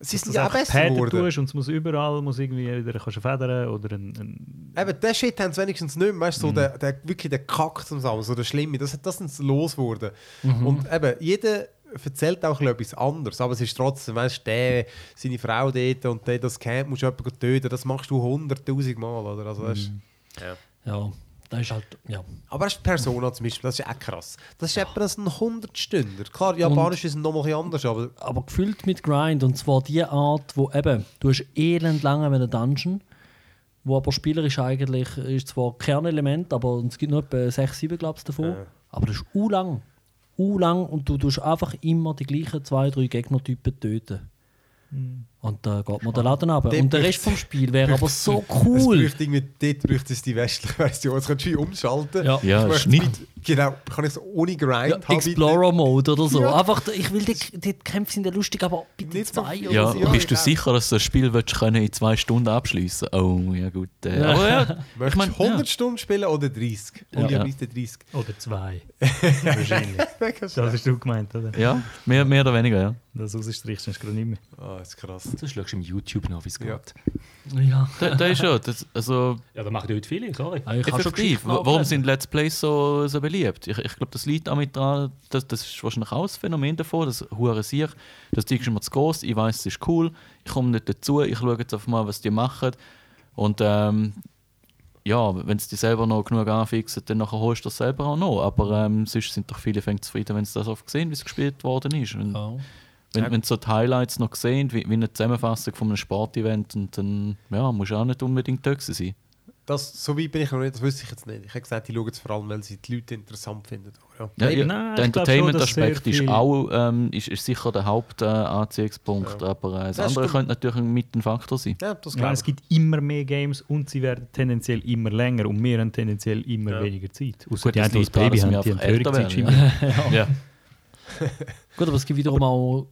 [SPEAKER 1] Sind
[SPEAKER 2] du
[SPEAKER 1] ja auch besser geworden.
[SPEAKER 2] tust und es muss überall muss irgendwie wieder kannst du federn oder ein, ein
[SPEAKER 1] Eben, den Shit haben sie wenigstens nicht mehr, weißt,
[SPEAKER 2] Mhm.
[SPEAKER 1] so der, der, wirklich der Kack zusammen, so der Schlimme, das, das sind sie losgeworden.
[SPEAKER 2] Mhm.
[SPEAKER 1] Und eben, jeder erzählt auch etwas anderes, aber es ist trotzdem, weißt du, der, seine Frau dort und der das Camp, musst du jemanden töten, das machst du hunderttausend Mal, oder? Also, weißt,
[SPEAKER 2] Mhm.
[SPEAKER 4] Ja, das ist halt, ja.
[SPEAKER 1] Aber weißt, du, Persona zum Beispiel, das ist auch krass. Das ist etwa ein 100-Stünder. Klar, Japanisch ist noch mal ein bisschen anders, aber
[SPEAKER 4] Aber gefüllt mit Grind und zwar die Art, wo eben, du hast elend lange mit einem Dungeon, wo aber spielerisch eigentlich ist zwar Kernelement, aber es gibt nur etwa 6, 7 glaube ich davon.
[SPEAKER 1] Ja.
[SPEAKER 4] Aber das ist u lang. U lang und du tust einfach immer die gleichen zwei, drei Gegnertypen töten. Und da geht man den Laden ab. Und der
[SPEAKER 1] bräuchte-
[SPEAKER 4] Rest vom Spiel wäre aber so (laughs)
[SPEAKER 1] es
[SPEAKER 4] cool.
[SPEAKER 1] bräuchte irgendwie, dort bräuchte es die westliche Version. Jetzt könntest du umschalten.
[SPEAKER 4] Ja.
[SPEAKER 3] Ja,
[SPEAKER 1] ich
[SPEAKER 3] Schnitt.
[SPEAKER 1] mit, genau, kann ich es ohne Grind
[SPEAKER 4] Ja,
[SPEAKER 1] haben, bitte?
[SPEAKER 4] Explorer Mode oder so.
[SPEAKER 1] Ja.
[SPEAKER 4] Einfach, ich will die, die Kämpfe sind ja lustig, aber bitte
[SPEAKER 1] Nicht so
[SPEAKER 4] zwei oder
[SPEAKER 3] Ja,
[SPEAKER 4] so.
[SPEAKER 1] Ja,
[SPEAKER 3] bist du sicher, dass du das Spiel können in zwei Stunden abschließen Oh, ja gut. Äh, aber ja, (laughs) ich
[SPEAKER 1] Möchtest
[SPEAKER 3] mein,
[SPEAKER 1] du 100 Stunden spielen oder 30? Und
[SPEAKER 3] Ja.
[SPEAKER 1] ja, am 30.
[SPEAKER 2] oder zwei. (laughs) Wahrscheinlich. Das hast du gemeint, oder?
[SPEAKER 3] ja, ja mehr, mehr oder weniger, ja.
[SPEAKER 2] Das rausstrichst du gerade nicht mehr.
[SPEAKER 1] Ah, das ist krass.
[SPEAKER 5] Sonst schaust du im YouTube noch, wie es
[SPEAKER 1] Ja.
[SPEAKER 5] geht.
[SPEAKER 4] Ja. (laughs)
[SPEAKER 3] Da, da ist schon. Das, also,
[SPEAKER 5] Ja, da machen die heute viele, sorry.
[SPEAKER 4] Ah, Ich habe schon
[SPEAKER 3] effektiv. Warum sind Let's Plays so, so beliebt? Ich, ich glaube, das liegt auch mit dran, das, das ist wahrscheinlich auch das Phänomen davon, das hure sich, das Ding ist immer zu groß, ich weiß, es ist cool, ich komme nicht dazu, ich schaue jetzt auf mal, was die machen. Und ähm, ja, wenn es die selber noch genug anfixen, dann nachher holst du das selber auch noch. Aber ähm, sonst sind doch viele fängt zufrieden, wenn sie das oft sehen, wie es gespielt worden ist. Und
[SPEAKER 4] Ja.
[SPEAKER 3] Wenn, wenn sie so die Highlights noch sehen, wie, wie eine Zusammenfassung von einem Sportevent, und dann ja, muss auch nicht unbedingt dort sein.
[SPEAKER 1] Das, so weit bin ich noch nicht, das wüsste ich jetzt nicht. Ich habe gesagt, die schauen es vor allem, weil sie die Leute interessant finden. Ja.
[SPEAKER 3] Ja, ja,
[SPEAKER 2] nein,
[SPEAKER 3] der Entertainment-Aspekt ist auch ähm, ist, ist sicher der Hauptanziehungspunkt,
[SPEAKER 1] Ja.
[SPEAKER 3] aber äh, das,
[SPEAKER 1] Das
[SPEAKER 3] andere
[SPEAKER 1] stimmt.
[SPEAKER 3] könnte natürlich mit ein Faktor sein.
[SPEAKER 1] ja,
[SPEAKER 2] Ja, es gibt immer mehr Games und sie werden tendenziell immer länger und wir haben tendenziell immer
[SPEAKER 1] Ja.
[SPEAKER 2] weniger Zeit. Außer
[SPEAKER 3] Gut,
[SPEAKER 2] die haben die Baby haben, die haben (laughs)
[SPEAKER 3] ja. ja. (laughs)
[SPEAKER 4] Gut, aber es gibt wiederum auch,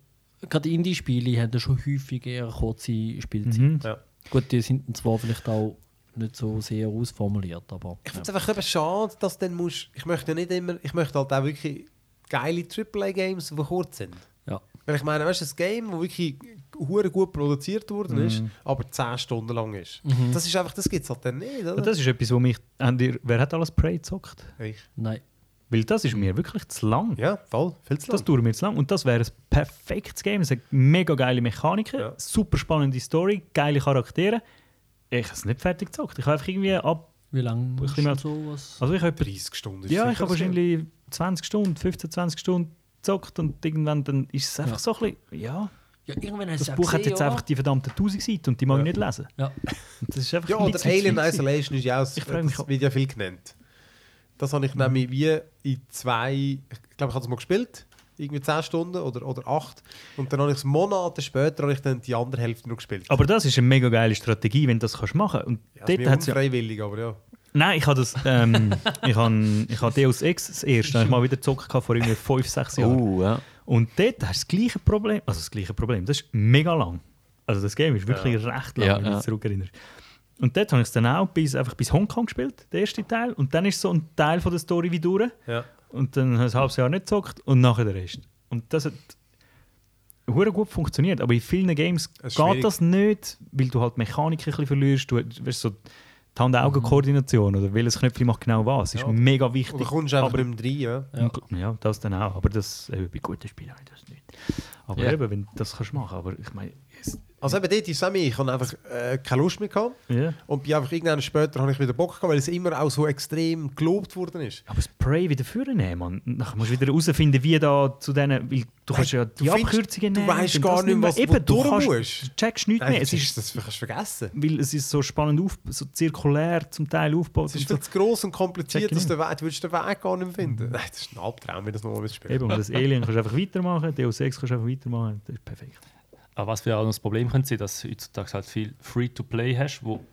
[SPEAKER 4] gerade Indie-Spiele haben ja schon häufig eher kurze Spielzeit.
[SPEAKER 2] Mhm.
[SPEAKER 1] Ja.
[SPEAKER 4] Gut, die sind zwar vielleicht auch nicht so sehr ausformuliert, aber.
[SPEAKER 1] Ich finde es einfach eben schade, dass dann musst, ich möchte ja nicht immer, ich möchte halt auch wirklich geile AAA-Games, die kurz sind.
[SPEAKER 4] Ja.
[SPEAKER 1] Weil ich meine, weißt du, ein Game, das wirklich hure gut produziert worden ist,
[SPEAKER 2] Mhm.
[SPEAKER 1] aber 10 Stunden lang ist. Das ist einfach, das gibt es halt dann nicht, oder?
[SPEAKER 2] Und das ist etwas, wo mich... Wer hat alles Prey gezockt?
[SPEAKER 1] ich.
[SPEAKER 4] Nein.
[SPEAKER 2] Weil das ist mir wirklich zu lang.
[SPEAKER 1] Ja, voll. Viel zu lang.
[SPEAKER 2] Das dauert mir zu lang. Und das wäre ein perfektes Game. Es hat mega geile Mechaniken,
[SPEAKER 1] Ja.
[SPEAKER 2] super spannende Story, geile Charaktere. Ich habe es nicht fertig gezockt. Ich habe einfach irgendwie ab.
[SPEAKER 4] Wie lange
[SPEAKER 2] bisschen mehr-
[SPEAKER 4] du sowas?
[SPEAKER 2] Also ich habe etwa
[SPEAKER 1] 30 Stunden. ist
[SPEAKER 2] Ja, ich habe wahrscheinlich 20 Stunden, 15, 20 Stunden gezockt und irgendwann dann ist es einfach
[SPEAKER 4] Ja.
[SPEAKER 2] so ein bisschen, ja,
[SPEAKER 4] Ja,
[SPEAKER 2] das Buch hat jetzt
[SPEAKER 4] oder?
[SPEAKER 2] einfach die verdammten 1000 Seiten und die mag
[SPEAKER 1] Ja.
[SPEAKER 2] ich nicht lesen.
[SPEAKER 4] Ja.
[SPEAKER 2] Das ist einfach
[SPEAKER 1] Ja, oder Alien. Isolation ist ja auch,
[SPEAKER 2] Ich mich
[SPEAKER 1] das
[SPEAKER 2] auch-
[SPEAKER 1] wird ja viel genannt. Das habe ich nämlich wie in zwei, ich glaube, ich habe es mal gespielt, irgendwie 10 Stunden oder, oder 8. Und dann habe ich es Monate später habe ich dann die andere Hälfte noch gespielt.
[SPEAKER 2] Aber das ist eine mega geile Strategie, wenn du das kannst machen Und
[SPEAKER 1] ja, das
[SPEAKER 2] dort hat's ja,
[SPEAKER 1] unfreiwillig, aber ja.
[SPEAKER 2] Nein, ich habe das, ähm, (laughs) ich habe ich habe Deus Ex das erste, habe ich mal wieder gezockt vor irgendwie 5, 6 Jahren.
[SPEAKER 3] Uh, ja.
[SPEAKER 2] Und dort hast du das gleiche Problem, also das gleiche Problem, das ist mega lang. Also das Game ist wirklich recht lang,
[SPEAKER 3] Ja,
[SPEAKER 2] wenn du
[SPEAKER 3] ja.
[SPEAKER 2] dich zurückerinnerst. Und dort habe ich es dann auch bis, einfach bis Hongkong gespielt, der erste Teil. Und dann ist so ein Teil von der Story wie durch.
[SPEAKER 1] ja.
[SPEAKER 2] Und dann habe ich ein halbes Jahr nicht gezockt und nachher der Rest. Und das hat hure gut funktioniert. Aber in vielen Games
[SPEAKER 1] Es ist
[SPEAKER 2] geht das nicht, weil du halt Mechanik ein bisschen verlierst. Du du weißt, so die Hand-Augen-Koordination oder welches Knöpfchen macht genau was. ist
[SPEAKER 1] Ja.
[SPEAKER 2] mega wichtig.
[SPEAKER 1] Oder kommst du einfach
[SPEAKER 2] aber,
[SPEAKER 1] mehr rein, ja.
[SPEAKER 2] ja. ja, das dann auch. Aber das, äh, bei guten Spielen habe ich das nicht. Aber
[SPEAKER 3] Ja.
[SPEAKER 2] eben, wenn du das kannst machen. Aber ich meine,
[SPEAKER 1] Also eben dort ist es auch mir, ich habe einfach äh, keine Lust mehr gehabt.
[SPEAKER 2] ja.
[SPEAKER 1] Und bin einfach irgendwann später habe ich wieder Bock gehabt, weil es immer auch so extrem gelobt worden ist.
[SPEAKER 2] Aber das Prey wieder führen nehmen, man. Nachher musst du wieder herausfinden, wie da zu denen. Weil du kannst ja die
[SPEAKER 1] du findest-
[SPEAKER 2] Abkürzungen
[SPEAKER 1] du
[SPEAKER 2] nehmen.
[SPEAKER 1] weisst
[SPEAKER 2] und
[SPEAKER 1] gar nicht mehr, was-
[SPEAKER 2] Eben,
[SPEAKER 1] wo
[SPEAKER 2] du
[SPEAKER 1] du durch
[SPEAKER 2] kannst,
[SPEAKER 1] musst.
[SPEAKER 2] du checkst nichts
[SPEAKER 1] Nein,
[SPEAKER 2] mehr. Es
[SPEAKER 1] ist, das kannst du vergessen.
[SPEAKER 2] weil es ist so spannend auf, so zirkulär zum Teil aufgebaut.
[SPEAKER 1] Es ist
[SPEAKER 2] so.
[SPEAKER 1] zu gross und kompliziert, dass du, du den Weg gar nicht mehr finden. Nein, das ist ein Albtraum, wenn das nochmal spielen.
[SPEAKER 2] Eben, und das (laughs) Alien kannst du einfach weitermachen, Deus Ex kannst du einfach weitermachen. Das ist perfekt.
[SPEAKER 5] Aber was für auch noch das Problem könnte sein, dass du heutzutage halt viel Free-to-Play hast, wo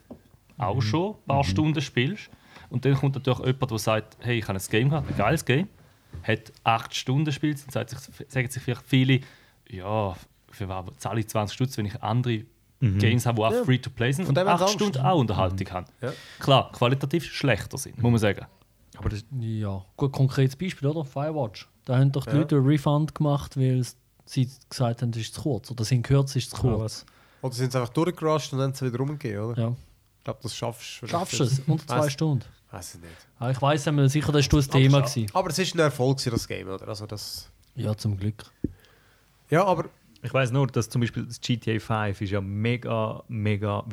[SPEAKER 5] auch
[SPEAKER 2] Mhm.
[SPEAKER 5] schon ein paar Stunden spielst. Und dann kommt natürlich jemand, der sagt, hey, ich habe ein Game gehabt, ein geiles Game, hat acht Stunden spielt, dann sagt sich, sagen sich vielleicht viele, ja, für was zahle ich 20 Stutz, wenn ich andere Games habe, die auch
[SPEAKER 1] Ja.
[SPEAKER 5] Free-to-Play sind
[SPEAKER 1] Von
[SPEAKER 5] und acht
[SPEAKER 1] Angst.
[SPEAKER 5] Stunden auch Unterhaltung haben.
[SPEAKER 1] Ja.
[SPEAKER 5] Klar, qualitativ schlechter sind, muss man sagen.
[SPEAKER 2] Aber das,
[SPEAKER 4] Ja, gut, konkretes Beispiel, oder? Firewatch. Da haben doch die
[SPEAKER 1] Ja.
[SPEAKER 4] Leute einen Refund gemacht, weil sie gesagt haben, das ist zu kurz. Oder sie haben gehört, es ist zu kurz.
[SPEAKER 2] was?
[SPEAKER 1] Oder sind sie einfach durchgerusht und dann sie wieder rumgegeben, oder?
[SPEAKER 4] Ja.
[SPEAKER 1] Ich glaube, das schaffst du.
[SPEAKER 4] Schaffst du es? Unter zwei
[SPEAKER 1] Weiss-
[SPEAKER 4] Stunden.
[SPEAKER 1] Weiß ich nicht.
[SPEAKER 4] Ah, ich weiss einmal sicher, das war das Thema. Gewesen.
[SPEAKER 1] Aber es ist ein Erfolg, das Game, oder? Also das...
[SPEAKER 4] Ja, zum Glück.
[SPEAKER 1] Ja, aber
[SPEAKER 2] Ich weiß nur, dass zum Beispiel das GTA 5 ist ja mega, mega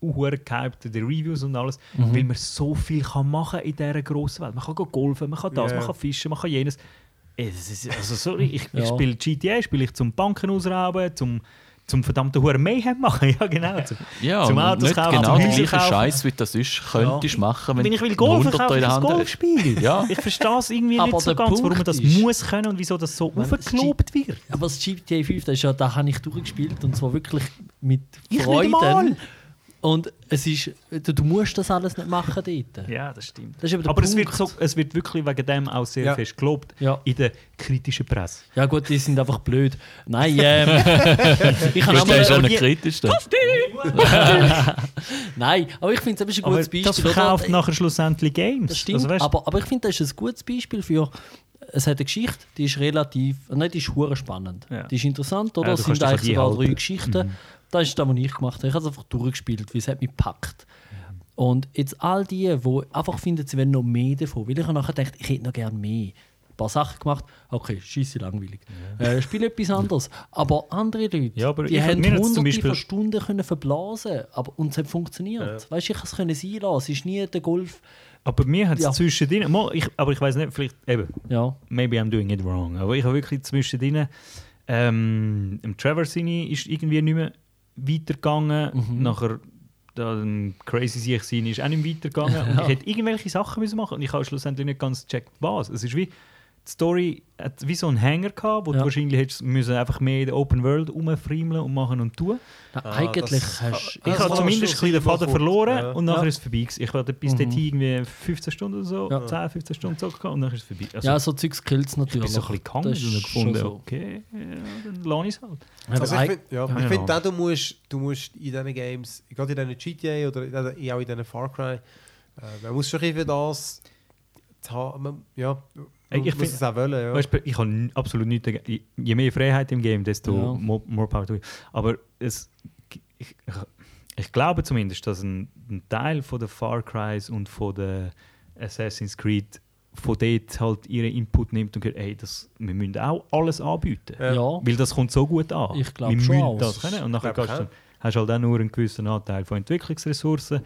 [SPEAKER 2] gehypt, die Reviews und alles,
[SPEAKER 1] Mhm.
[SPEAKER 2] weil man so viel kann machen in dieser grossen Welt. Man kann go golfen, man kann das,
[SPEAKER 1] Ja.
[SPEAKER 2] man kann fischen, man kann jenes. Das ist, also sorry, ich,
[SPEAKER 4] Ja.
[SPEAKER 2] ich spiele GTA, spiele ich zum Banken ausrauben, zum, zum verdammten Huren Mayhem machen, (laughs) ja genau. Zum,
[SPEAKER 3] Ja,
[SPEAKER 2] Zum Autos
[SPEAKER 3] nicht
[SPEAKER 2] kaufen,
[SPEAKER 3] genau
[SPEAKER 2] zum Häuser kaufen.
[SPEAKER 3] Scheiß, wie du das sonst könntest machen, wenn
[SPEAKER 2] wenn ich will
[SPEAKER 3] Hunderter
[SPEAKER 2] kaufe,
[SPEAKER 3] in
[SPEAKER 2] ich
[SPEAKER 3] der Hand hast.
[SPEAKER 2] Golfspiel. (laughs)
[SPEAKER 3] Ja.
[SPEAKER 2] Ich verstehe es irgendwie
[SPEAKER 4] Aber
[SPEAKER 2] nicht so ganz, warum man
[SPEAKER 4] Punkt
[SPEAKER 2] das
[SPEAKER 4] ist-
[SPEAKER 2] muss können und wieso das so
[SPEAKER 4] das
[SPEAKER 2] aufgelobt wird.
[SPEAKER 4] Aber das GTA 5, das ist ja, da habe ich durchgespielt und zwar wirklich mit
[SPEAKER 2] Ich nicht
[SPEAKER 4] Freuden.
[SPEAKER 2] Einmal.
[SPEAKER 4] Und es ist, du, du musst das alles nicht machen dort. (laughs)
[SPEAKER 2] Ja, das stimmt.
[SPEAKER 4] Das ist aber
[SPEAKER 2] Aber es wird, so, es wird wirklich wegen dem auch sehr
[SPEAKER 1] Ja.
[SPEAKER 2] fest gelobt
[SPEAKER 4] Ja.
[SPEAKER 2] in der kritischen Presse.
[SPEAKER 4] Ja gut, die sind einfach blöd. Nein, ähm, (laughs) ich kann
[SPEAKER 3] Du
[SPEAKER 4] auch
[SPEAKER 3] bist kritisch. (laughs)
[SPEAKER 4] Nein, aber ich finde, das ist ein
[SPEAKER 2] Aber
[SPEAKER 4] gutes Beispiel.
[SPEAKER 2] das verkauft
[SPEAKER 4] oder?
[SPEAKER 2] nachher schlussendlich Games.
[SPEAKER 4] Das stimmt,
[SPEAKER 2] Also, weißt,
[SPEAKER 4] aber, aber ich finde, das ist ein gutes Beispiel für. Es hat eine Geschichte, die ist relativ. Nein, die ist hure spannend.
[SPEAKER 2] Ja.
[SPEAKER 4] Die ist interessant, oder?
[SPEAKER 2] Ja,
[SPEAKER 4] es
[SPEAKER 2] du
[SPEAKER 4] sind
[SPEAKER 2] dich
[SPEAKER 4] eigentlich sogar
[SPEAKER 2] halten.
[SPEAKER 4] drei Geschichten. Das ist das, was ich gemacht habe. Ich habe es einfach durchgespielt, weil es hat mich gepackt. Und jetzt all die, die einfach finden, sie wollen noch mehr davon. Weil ich nachher gedacht, ich hätte noch gerne mehr. Ein paar Sachen gemacht, okay, scheisse langweilig. Äh, spiel etwas anderes. Aber andere Leute,
[SPEAKER 2] Ja, aber
[SPEAKER 4] die haben hunderte
[SPEAKER 2] Beispiel-
[SPEAKER 4] von Stunden können verblasen aber, und es hat funktioniert. Weißt du, ich konnte es können sein lassen. Es ist nie der Golf.
[SPEAKER 2] aber mir hat es
[SPEAKER 4] Ja.
[SPEAKER 2] zwischendrin, ich, aber ich weiß nicht, vielleicht eben,
[SPEAKER 4] Ja.
[SPEAKER 2] maybe I'm doing it wrong, aber ich habe wirklich zwischendrin, ähm, im Trevor Cine ist irgendwie nicht mehr weitergegangen,
[SPEAKER 4] Mhm.
[SPEAKER 2] nachher da ein Crazy Sieg sein ist auch nicht weitergegangen und (laughs) ich hätte irgendwelche Sachen müssen machen und ich habe schlussendlich nicht ganz gecheckt, was. Es ist wie, die Story hat wie so einen Hänger gehabt, wo
[SPEAKER 4] Ja.
[SPEAKER 2] du wahrscheinlich hättest müssen einfach mehr in der Open World rumfriemeln und machen und tun.
[SPEAKER 4] Na,
[SPEAKER 1] Ah,
[SPEAKER 4] eigentlich
[SPEAKER 1] das-
[SPEAKER 4] hast
[SPEAKER 2] Ich
[SPEAKER 1] Das
[SPEAKER 2] habe zumindest ein den Faden verloren
[SPEAKER 1] ja.
[SPEAKER 2] und nachher
[SPEAKER 4] Ja.
[SPEAKER 2] ist es vorbei. Ich hatte bis
[SPEAKER 4] Mhm.
[SPEAKER 2] dahin irgendwie 15 Stunden oder so,
[SPEAKER 1] Ja.
[SPEAKER 2] 10, 15 Stunden gezockt und dann ist es vorbei. Also,
[SPEAKER 4] ja, so Zeugs killt es
[SPEAKER 2] ich bin
[SPEAKER 4] natürlich.
[SPEAKER 2] so ein bisschen gehangen
[SPEAKER 4] Das
[SPEAKER 2] und gefunden,
[SPEAKER 4] so.
[SPEAKER 2] okay, ja, dann lasse ich es halt.
[SPEAKER 1] Also ich finde ja,
[SPEAKER 2] Ja,
[SPEAKER 1] ich
[SPEAKER 2] ja.
[SPEAKER 1] find auch, du musst, du musst in diesen Games, gerade in diesen GTA oder auch in diesen Far Cry, äh, man muss schon ein bisschen für das zu haben, man, ja, man
[SPEAKER 2] Ich- ich
[SPEAKER 1] muss es auch wollen, ja.
[SPEAKER 2] Weißt, du, ich habe absolut nichts dagegen. Je mehr Freiheit im Game, desto
[SPEAKER 4] Ja.
[SPEAKER 2] more, more power to you. Aber es, ich, ich, ich glaube zumindest, dass ein, ein Teil von der Far Crys und von der Assassin's Creed von dort halt ihren Input nimmt und sagt, ey, das, wir müssen auch alles anbieten.
[SPEAKER 1] Ja.
[SPEAKER 2] Weil das kommt so gut an.
[SPEAKER 4] Ich glaub
[SPEAKER 2] wir
[SPEAKER 4] schon
[SPEAKER 2] müssen
[SPEAKER 4] auch.
[SPEAKER 2] das können. Und nachher du, hast du halt auch nur einen gewissen Anteil von Entwicklungsressourcen.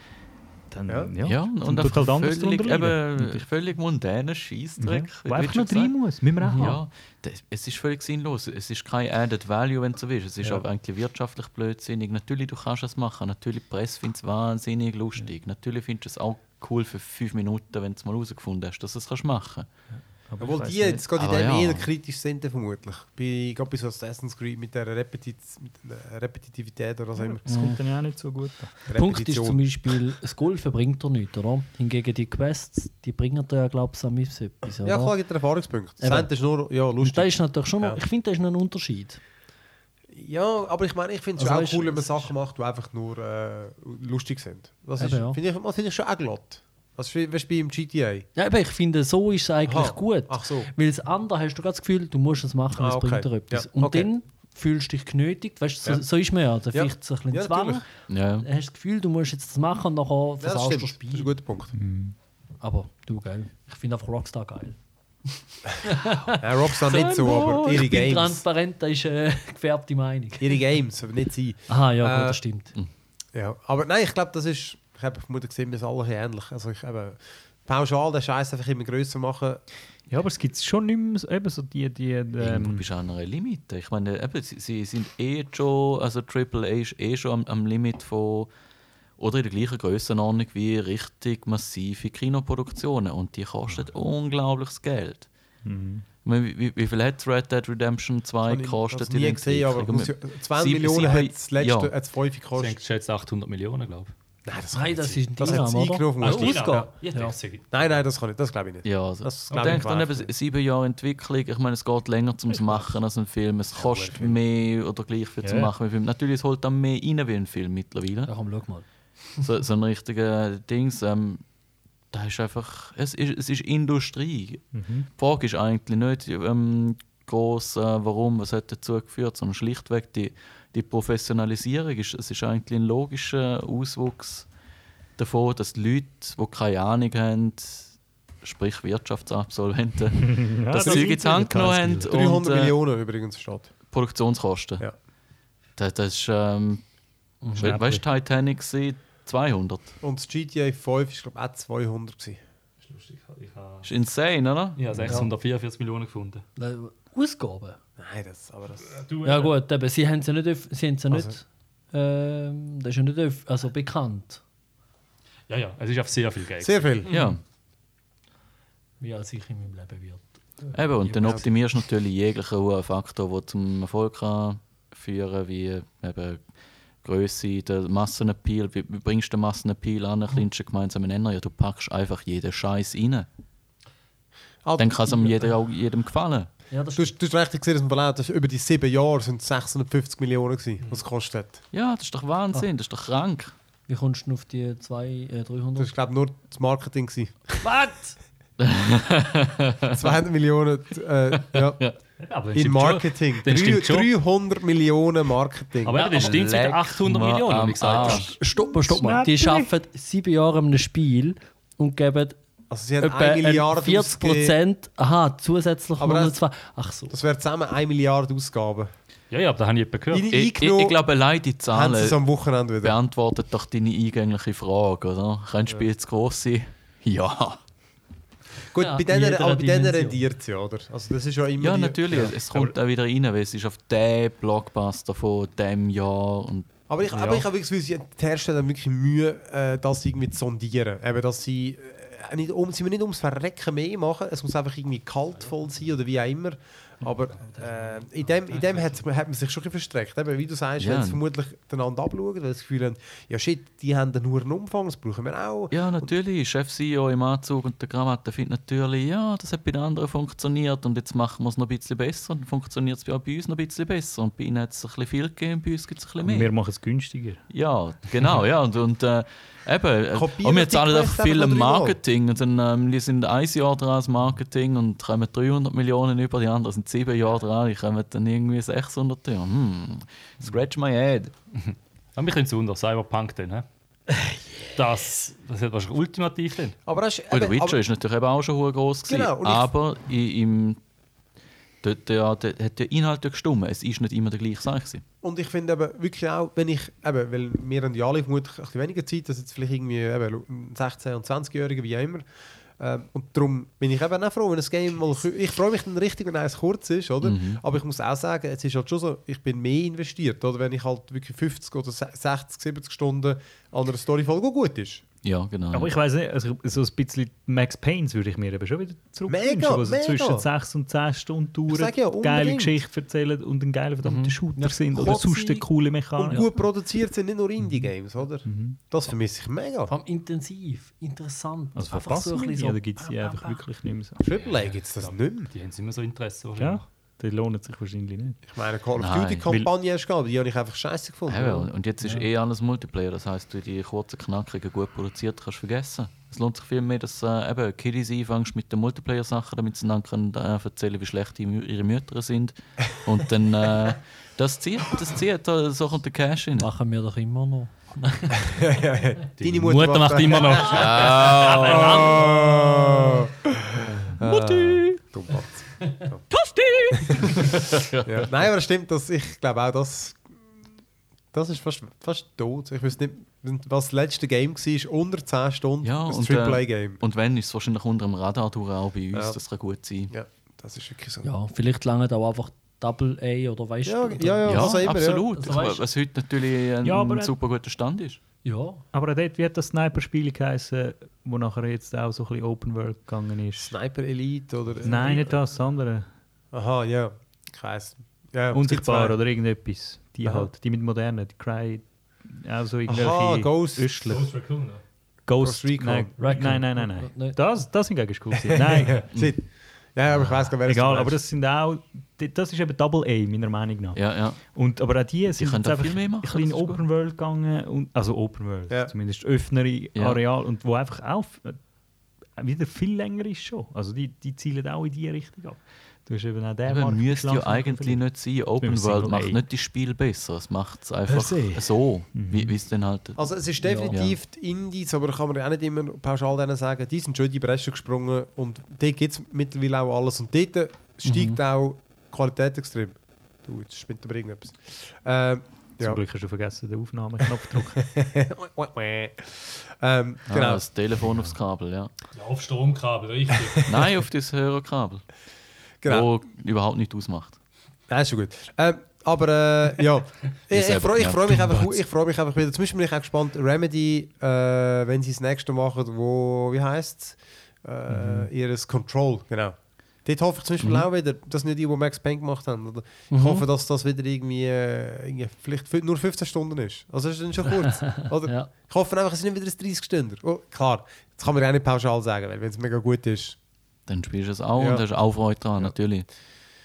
[SPEAKER 2] Dann,
[SPEAKER 1] Ja.
[SPEAKER 2] ja,
[SPEAKER 3] Ja,
[SPEAKER 2] dann
[SPEAKER 3] und einfach
[SPEAKER 2] halt anders
[SPEAKER 3] völlig, eben, völlig mundäner Scheissdreck.
[SPEAKER 2] Mhm. Wo einfach noch rein muss. Müssen wir auch haben.
[SPEAKER 3] Ja, das, es ist völlig sinnlos. Es ist kein Added Value, wenn du so willst. Es ist
[SPEAKER 2] Ja.
[SPEAKER 3] aber eigentlich wirtschaftlich blödsinnig. Natürlich, du kannst es machen. Natürlich, die Presse findet es wahnsinnig lustig. Natürlich findest du es auch cool für fünf Minuten, wenn du es mal herausgefunden hast, dass du es kannst machen
[SPEAKER 2] Aber
[SPEAKER 1] Obwohl die jetzt gerade in dem
[SPEAKER 3] ja.
[SPEAKER 1] eher kritisch sind, vermutlich. Bei, gerade bei so Assassin's Creed mit der, Repetit mit der Repetitivität oder was auch immer.
[SPEAKER 2] Das kommt dann ja auch nicht so gut an.
[SPEAKER 4] der Punkt ist zum Beispiel, das Golfen bringt dir nichts, oder? Hingegen die Quests, die bringen dir ja, glaube ich, am etwas. Oder?
[SPEAKER 1] Ja, klar, gibt es Erfahrungspunkte. Das
[SPEAKER 4] Eben.
[SPEAKER 1] ist nur ja,
[SPEAKER 4] Und
[SPEAKER 1] lustig.
[SPEAKER 4] da ist natürlich schon noch,
[SPEAKER 1] Ja.
[SPEAKER 4] ich finde, das ist noch ein Unterschied.
[SPEAKER 1] Ja, aber ich meine, ich finde es
[SPEAKER 4] Also
[SPEAKER 1] auch cool, wenn man Sachen macht, die einfach nur äh, lustig sind. Das ist,
[SPEAKER 4] Eben, ja.
[SPEAKER 1] finde ich, das finde ich schon auch glatt. Was ist bei im GTA?
[SPEAKER 4] Ja, aber ich finde, so ist es eigentlich
[SPEAKER 1] Aha.
[SPEAKER 4] gut.
[SPEAKER 1] Ach so.
[SPEAKER 4] Weil das andere hast du das Gefühl, du musst es machen,
[SPEAKER 1] Ah,
[SPEAKER 4] es
[SPEAKER 1] okay.
[SPEAKER 4] bringt dir etwas.
[SPEAKER 1] Ja,
[SPEAKER 4] Und
[SPEAKER 1] okay.
[SPEAKER 4] dann fühlst du dich genötigt, weißt du, so,
[SPEAKER 1] Ja.
[SPEAKER 4] so ist man ja. Da
[SPEAKER 1] Ja.
[SPEAKER 4] vielleicht so ein bisschen
[SPEAKER 1] Ja,
[SPEAKER 4] Zwang.
[SPEAKER 3] Ja.
[SPEAKER 4] Dann hast du das Gefühl, du musst jetzt das machen und nachher
[SPEAKER 1] Ja, das
[SPEAKER 4] versaust du
[SPEAKER 1] Das ist ein
[SPEAKER 4] Spiel.
[SPEAKER 1] guter Punkt.
[SPEAKER 4] Aber du, geil. Ich finde einfach Rockstar geil. (laughs)
[SPEAKER 1] Ja, Rockstar nicht so, aber ihre
[SPEAKER 4] ich bin
[SPEAKER 1] Games.
[SPEAKER 4] transparent, das ist eine gefärbte Meinung.
[SPEAKER 1] Ihre Games, aber nicht sie.
[SPEAKER 4] Aha, ja, gut,
[SPEAKER 1] Äh,
[SPEAKER 4] das stimmt.
[SPEAKER 1] Ja, aber nein, ich glaube, das ist. Ich habe vermutlich gesehen, wir sind alle ähnlich. Also ich eben, pauschal den Scheiß einfach immer größer machen.
[SPEAKER 2] Ja, aber es gibt schon nicht mehr so, eben so die... die
[SPEAKER 3] Irgendwo
[SPEAKER 2] ähm,
[SPEAKER 3] bist du an einer Limite. Ich meine, eben, sie, sie sind eh schon, also AAA ist eh schon am, am Limit von, oder in der gleichen Grössenordnung wie richtig massive Kinoproduktionen. Und die kosten unglaubliches Geld.
[SPEAKER 2] mhm.
[SPEAKER 3] Ich meine, wie, wie, wie viel hat Red Dead Redemption 2
[SPEAKER 1] Habe ich
[SPEAKER 3] gekostet?
[SPEAKER 1] das
[SPEAKER 3] in
[SPEAKER 1] nie gesehen, aber
[SPEAKER 3] Entwicklung?
[SPEAKER 1] muss ja, 20
[SPEAKER 3] Sieben-
[SPEAKER 1] Millionen hat das letzte,
[SPEAKER 3] ja.
[SPEAKER 1] hat das 5
[SPEAKER 5] Ich
[SPEAKER 1] gekostet.
[SPEAKER 5] denke, schätze 800 Millionen, glaube ich.
[SPEAKER 1] Nein, das,
[SPEAKER 4] Nein, das ist ein
[SPEAKER 1] das hat eingenommen.
[SPEAKER 4] Ah.
[SPEAKER 5] Ja,
[SPEAKER 4] Ja.
[SPEAKER 5] ja.
[SPEAKER 1] Nein, nein, das kann ich, das glaube ich nicht.
[SPEAKER 3] Ja, also,
[SPEAKER 1] Das
[SPEAKER 3] ich denke dann eben sieben Jahre Entwicklung. Ich meine, es geht länger zum machen als ein Film. Es kostet
[SPEAKER 1] Film.
[SPEAKER 3] mehr oder gleich viel zu
[SPEAKER 2] Ja.
[SPEAKER 3] machen wie ein Film. Natürlich, es holt dann mehr rein wie ein Film mittlerweile.
[SPEAKER 4] Ja, komm, schau mal.
[SPEAKER 3] so, so ein richtiger Dings. Ähm, da ist einfach, es ist, es ist Industrie.
[SPEAKER 2] Mhm.
[SPEAKER 3] Die Frage ist eigentlich nicht ähm, groß, äh, warum, was hat dazu geführt, sondern schlichtweg die, die Professionalisierung. Ist, es ist eigentlich ein logischer Auswuchs davon, dass die Leute, die keine Ahnung haben, sprich Wirtschaftsabsolventen, das
[SPEAKER 2] da
[SPEAKER 3] Zeug in die Hand genommen haben
[SPEAKER 2] Karlsruhe.
[SPEAKER 1] 300
[SPEAKER 3] und äh,
[SPEAKER 1] Millionen übrigens steht.
[SPEAKER 3] Produktionskosten.
[SPEAKER 1] Ja.
[SPEAKER 3] Das, das ist, ähm, weißt du, Titanic war 200.
[SPEAKER 1] Und das GTA 5 war glaube ich auch 200. Gewesen.
[SPEAKER 3] Das ist insane, oder?
[SPEAKER 5] ich habe 644 Millionen gefunden.
[SPEAKER 4] Äh, Ausgaben?
[SPEAKER 1] Nein, das, aber das...
[SPEAKER 5] Du,
[SPEAKER 4] Ja gut, eben, sie haben sie nicht, öff- sie haben sie
[SPEAKER 1] Also-
[SPEAKER 4] nicht ähm, das ist ja nicht also bekannt,
[SPEAKER 5] Ja, ja, es ist auf sehr viel Geld.
[SPEAKER 1] Sehr viel.
[SPEAKER 3] Ja.
[SPEAKER 4] wie als ich in meinem Leben wird.
[SPEAKER 3] Eben, und dann
[SPEAKER 1] Ja.
[SPEAKER 3] optimierst du natürlich jeglichen hohen Faktor, der zum Erfolg kann führen wie eben Größe, der Massenappeal. Wie, wie bringst du den Massenappeal an, einen gemeinsamen Nenner? Ja, du packst einfach jeden Scheiß rein.
[SPEAKER 1] Ah,
[SPEAKER 3] Dann kann es jedem, auch jedem gefallen.
[SPEAKER 4] Ja, das
[SPEAKER 1] Du hast, du hast richtig gesehen, dass man verlaut, dass über die sieben Jahre sind es 650 Millionen gewesen, was es gekostet hat.
[SPEAKER 3] Ja, das ist doch Wahnsinn, das ist doch krank.
[SPEAKER 4] Wie kommst du denn auf die zwei, äh, 300?
[SPEAKER 1] Das war glaube ich nur das Marketing.
[SPEAKER 4] Was? (laughs)
[SPEAKER 1] 200 Millionen äh, ja, (laughs)
[SPEAKER 5] Aber
[SPEAKER 1] in. Marketing.
[SPEAKER 5] Das stimmt
[SPEAKER 1] Drei-
[SPEAKER 5] schon.
[SPEAKER 1] 300 Millionen Marketing.
[SPEAKER 5] Aber eben, das stimmt mit den
[SPEAKER 3] Leck
[SPEAKER 5] 800
[SPEAKER 3] mir
[SPEAKER 5] Millionen, wie gesagt hast.
[SPEAKER 4] Stopp mal, stopp mal. Die arbeiten sieben Jahre an einem Spiel und geben
[SPEAKER 1] also sie haben
[SPEAKER 4] etwa
[SPEAKER 1] eine Milliarde
[SPEAKER 4] 40
[SPEAKER 1] ausgegeben.
[SPEAKER 4] Prozent. Aha, zusätzlich
[SPEAKER 1] Aber das-.
[SPEAKER 4] Ach so.
[SPEAKER 1] Das wäre zusammen 1 Milliarde Ausgaben.
[SPEAKER 5] Ja, ja, aber da habe ich jemanden gehört.
[SPEAKER 1] In-
[SPEAKER 3] Ich, ich, ich glaube, allein die Zahlen
[SPEAKER 1] am Wochenende wieder.
[SPEAKER 3] beantwortet doch deine eingängliche Frage, oder? Können Spiele jetzt gross sein? Ja.
[SPEAKER 1] Gut,
[SPEAKER 4] Ja,
[SPEAKER 1] bei denen, aber bei denen rendiert es ja, oder? Also das ist ja immer
[SPEAKER 3] Ja,
[SPEAKER 1] die-
[SPEAKER 3] natürlich.
[SPEAKER 1] Ja.
[SPEAKER 3] Es kommt auch wieder rein, weil es ist auf den Blockbuster von diesem Jahr. Und
[SPEAKER 1] Aber ich, aber ich habe wirklich die Hersteller wirklich Mühe, äh, das irgendwie zu sondieren. Eben, dass sie, äh, nicht um, sie müssen nicht ums Verrecken mehr machen, es muss einfach irgendwie kaltvoll sein oder wie auch immer. Aber äh, in dem, in dem hat, hat man sich schon ein bisschen verstreckt. Eben, wie du sagst,
[SPEAKER 3] Ja.
[SPEAKER 1] sie vermutlich einander abschauen, weil sie das Gefühl haben, ja shit, die haben dann nur einen Umfang, das brauchen wir auch.
[SPEAKER 3] ja, natürlich. Chef-CEO im Anzug und der Krawatte findet natürlich, ja, das hat bei den anderen funktioniert und jetzt machen wir es noch ein bisschen besser. Und dann funktioniert es auch bei uns noch ein bisschen besser. Und bei ihnen hat es ein bisschen viel gegeben, bei uns gibt es ein bisschen mehr.
[SPEAKER 2] Wir machen es günstiger.
[SPEAKER 3] Ja, genau, ja. Und, und äh, eben, äh,
[SPEAKER 1] Kopieren
[SPEAKER 3] und wir
[SPEAKER 1] die
[SPEAKER 3] zahlen viel
[SPEAKER 1] einfach
[SPEAKER 3] am
[SPEAKER 1] noch dreimal.
[SPEAKER 3] Marketing. Und dann, ähm, wir sind ein Jahr dran als Marketing und kommen 300 Millionen über, die anderen sind sieben Jahre dran, die kommen dann irgendwie 600 über. Hm, scratch my head. (laughs)
[SPEAKER 5] Aber wir können es unter Cyberpunk dann, hä? (laughs) das, das hat wahrscheinlich ultimativ dann.
[SPEAKER 1] Aber hast,
[SPEAKER 3] Und
[SPEAKER 1] eben,
[SPEAKER 3] Witcher
[SPEAKER 1] aber,
[SPEAKER 3] ist natürlich eben auch schon groß gewesen.
[SPEAKER 1] Genau, ich-
[SPEAKER 3] aber i- im dort, ja, dort hat der Inhalt ja gestimmt. Es ist nicht immer der gleiche Sache. gewesen.
[SPEAKER 1] und ich finde eben wirklich auch, wenn ich, eben, weil wir haben ja alle vermutlich weniger Zeit, das jetzt vielleicht irgendwie eben 16- und 20-Jährige, wie auch immer. Ähm, und darum bin ich eben auch froh, wenn ein Game mal... Ich freue mich dann richtig, wenn eins kurz ist, oder?
[SPEAKER 3] Mhm.
[SPEAKER 1] Aber ich muss auch sagen, es ist halt schon so, ich bin mehr investiert, oder? Wenn ich halt wirklich 50 oder se- 60, 70 Stunden an einer Storyfolge die gut ist.
[SPEAKER 3] Ja, genau.
[SPEAKER 2] Aber ich weiß nicht, also so ein bisschen Max Paynes würde ich mir eben schon wieder zurück
[SPEAKER 1] Mega,
[SPEAKER 2] wünschen, wo sie
[SPEAKER 1] mega.
[SPEAKER 2] zwischen 6 und 10 Stunden dauern,
[SPEAKER 1] ja,
[SPEAKER 2] geile. Geschichte erzählen und ein geiler verdammter Shooter sind oder sonst eine coole
[SPEAKER 1] Und
[SPEAKER 2] Mechanik.
[SPEAKER 1] gut produziert sind nicht nur Indie-Games, oder? Das vermisse ich mega.
[SPEAKER 4] Vor allem intensiv, interessant.
[SPEAKER 2] Also verpassen
[SPEAKER 4] ein
[SPEAKER 2] wir
[SPEAKER 4] bisschen
[SPEAKER 2] die, oder gibt es die einfach
[SPEAKER 4] bam, bam.
[SPEAKER 2] wirklich nicht mehr so?
[SPEAKER 1] Triple A gibt es das nicht mehr.
[SPEAKER 5] Die haben immer so Interesse.
[SPEAKER 2] Ja. Die lohnt sich wahrscheinlich nicht.
[SPEAKER 1] Ich meine, Call of Duty-Kampagne hast du gehabt, die habe ich einfach scheiße gefunden.
[SPEAKER 3] Eben, und- jetzt ist eh alles Multiplayer, das heisst, du die kurzen, knackigen, gut produziert kannst du vergessen. Es lohnt sich viel mehr, dass äh, eben Kiddies einfängst mit den Multiplayer-Sachen, damit sie dann können, äh, erzählen wie schlecht ihre Mütter sind. (laughs) Und dann, äh, das zieht, das zieht, da- so kommt der Cash rein.
[SPEAKER 4] Machen wir doch immer noch. (laughs)
[SPEAKER 1] Deine
[SPEAKER 5] Mutter macht immer noch.
[SPEAKER 1] Oh. (laughs) Mutti! Dumm (laughs) ja. Nein, aber es stimmt, dass ich glaube auch, dass das ist fast, fast tot. Ich weiß nicht, was das letzte Game war, unter 10 Stunden.
[SPEAKER 3] Ja,
[SPEAKER 1] ein
[SPEAKER 3] und, äh,
[SPEAKER 1] AAA-Game.
[SPEAKER 3] Und wenn, ist es wahrscheinlich unter dem Radar durch auch bei uns,
[SPEAKER 1] Ja.
[SPEAKER 3] das kann gut sein.
[SPEAKER 1] ja, das ist wirklich so.
[SPEAKER 4] Ja, vielleicht lange auch einfach Double A oder weißt
[SPEAKER 1] Ja,
[SPEAKER 4] du?
[SPEAKER 1] ja, ja.
[SPEAKER 3] Ja,
[SPEAKER 1] was auch immer,
[SPEAKER 3] absolut.
[SPEAKER 4] Also weißt-
[SPEAKER 3] Was heute natürlich ein
[SPEAKER 2] Ja, aber-
[SPEAKER 3] super guter Stand ist.
[SPEAKER 4] Ja,
[SPEAKER 2] Aber dort wird das Sniper-Spiel geheißen, wo nachher jetzt auch so ein bisschen Open World gegangen ist.
[SPEAKER 1] Sniper Elite oder.
[SPEAKER 2] Nein, nicht das, das andere.
[SPEAKER 1] Aha, ja. Ich weiss. Ja,
[SPEAKER 2] Unsichtbar oder irgendetwas. Die
[SPEAKER 1] Aha.
[SPEAKER 2] halt, die mit modernen, die Cry, auch so irgendwelche
[SPEAKER 1] Aha, Ghost.
[SPEAKER 2] Östler.
[SPEAKER 5] Ghost Raccoon.
[SPEAKER 2] Ghost,
[SPEAKER 1] Ghost Recon.
[SPEAKER 2] Nein,
[SPEAKER 4] Recon.
[SPEAKER 2] nein, nein, nein. nein. Das, das hingegen ist cool. Nein.
[SPEAKER 1] Ja, aber ich weiß gar nicht, wer
[SPEAKER 2] egal, aber das sind auch, das ist eben Double A, meiner Meinung nach.
[SPEAKER 3] Ja, ja.
[SPEAKER 2] Und, aber auch die sind jetzt einfach ein bisschen in Open World gegangen, und, also Open World,
[SPEAKER 1] Ja.
[SPEAKER 2] zumindest offenere
[SPEAKER 3] Ja.
[SPEAKER 2] Areal und wo einfach auch äh, wieder viel länger ist schon. Also die, die zielen auch in die Richtung ab. Du hast eben auch den Markt
[SPEAKER 3] müsste ja eigentlich nicht sein. Open World macht
[SPEAKER 2] A.
[SPEAKER 3] nicht das Spiel besser. Es macht es einfach so, wie wie es dann halt.
[SPEAKER 1] Also es ist definitiv die Indies, aber kann man ja auch nicht immer pauschal denen sagen, die sind schon in die Bresche gesprungen und dort gibt es mittlerweile auch alles und dort steigt auch die Qualität extrem. Du, jetzt spinnt aber irgendetwas. Ähm,
[SPEAKER 2] Zum
[SPEAKER 1] ja.
[SPEAKER 2] Glück hast du vergessen, den Aufnahmeknopf zu drücken. (laughs)
[SPEAKER 1] ähm,
[SPEAKER 3] Ah,
[SPEAKER 1] genau.
[SPEAKER 3] das Telefon aufs Kabel, ja.
[SPEAKER 5] Ja, auf Stromkabel, richtig. (laughs)
[SPEAKER 3] Nein, auf das Hörerkabel,
[SPEAKER 1] genau.
[SPEAKER 3] wo überhaupt nicht ausmacht.
[SPEAKER 1] Nein, ist schon gut. Ähm, aber äh, ja, (laughs) ich, ich freue ich
[SPEAKER 3] ja.
[SPEAKER 1] freu mich, einfach, ich freu mich einfach wieder. Zum Beispiel bin ich auch gespannt, Remedy, äh, wenn sie das nächste machen, wo, wie heisst es? Äh, Ihres Control, genau. Dort hoffe ich zum Beispiel auch wieder, das sind nicht die, die Max Payne gemacht haben. Oder? Ich hoffe, dass das wieder irgendwie, äh, irgendwie vielleicht nur 15 Stunden ist. Also das ist dann schon kurz. (laughs) oder?
[SPEAKER 4] Ja.
[SPEAKER 1] Ich hoffe einfach, es ist nicht wieder ein 30 Stunden. Oh, klar, das kann man ja auch nicht pauschal sagen, weil wenn es mega gut ist.
[SPEAKER 3] Dann spielst du es auch
[SPEAKER 1] Ja.
[SPEAKER 3] und hast auch Freude dran, natürlich.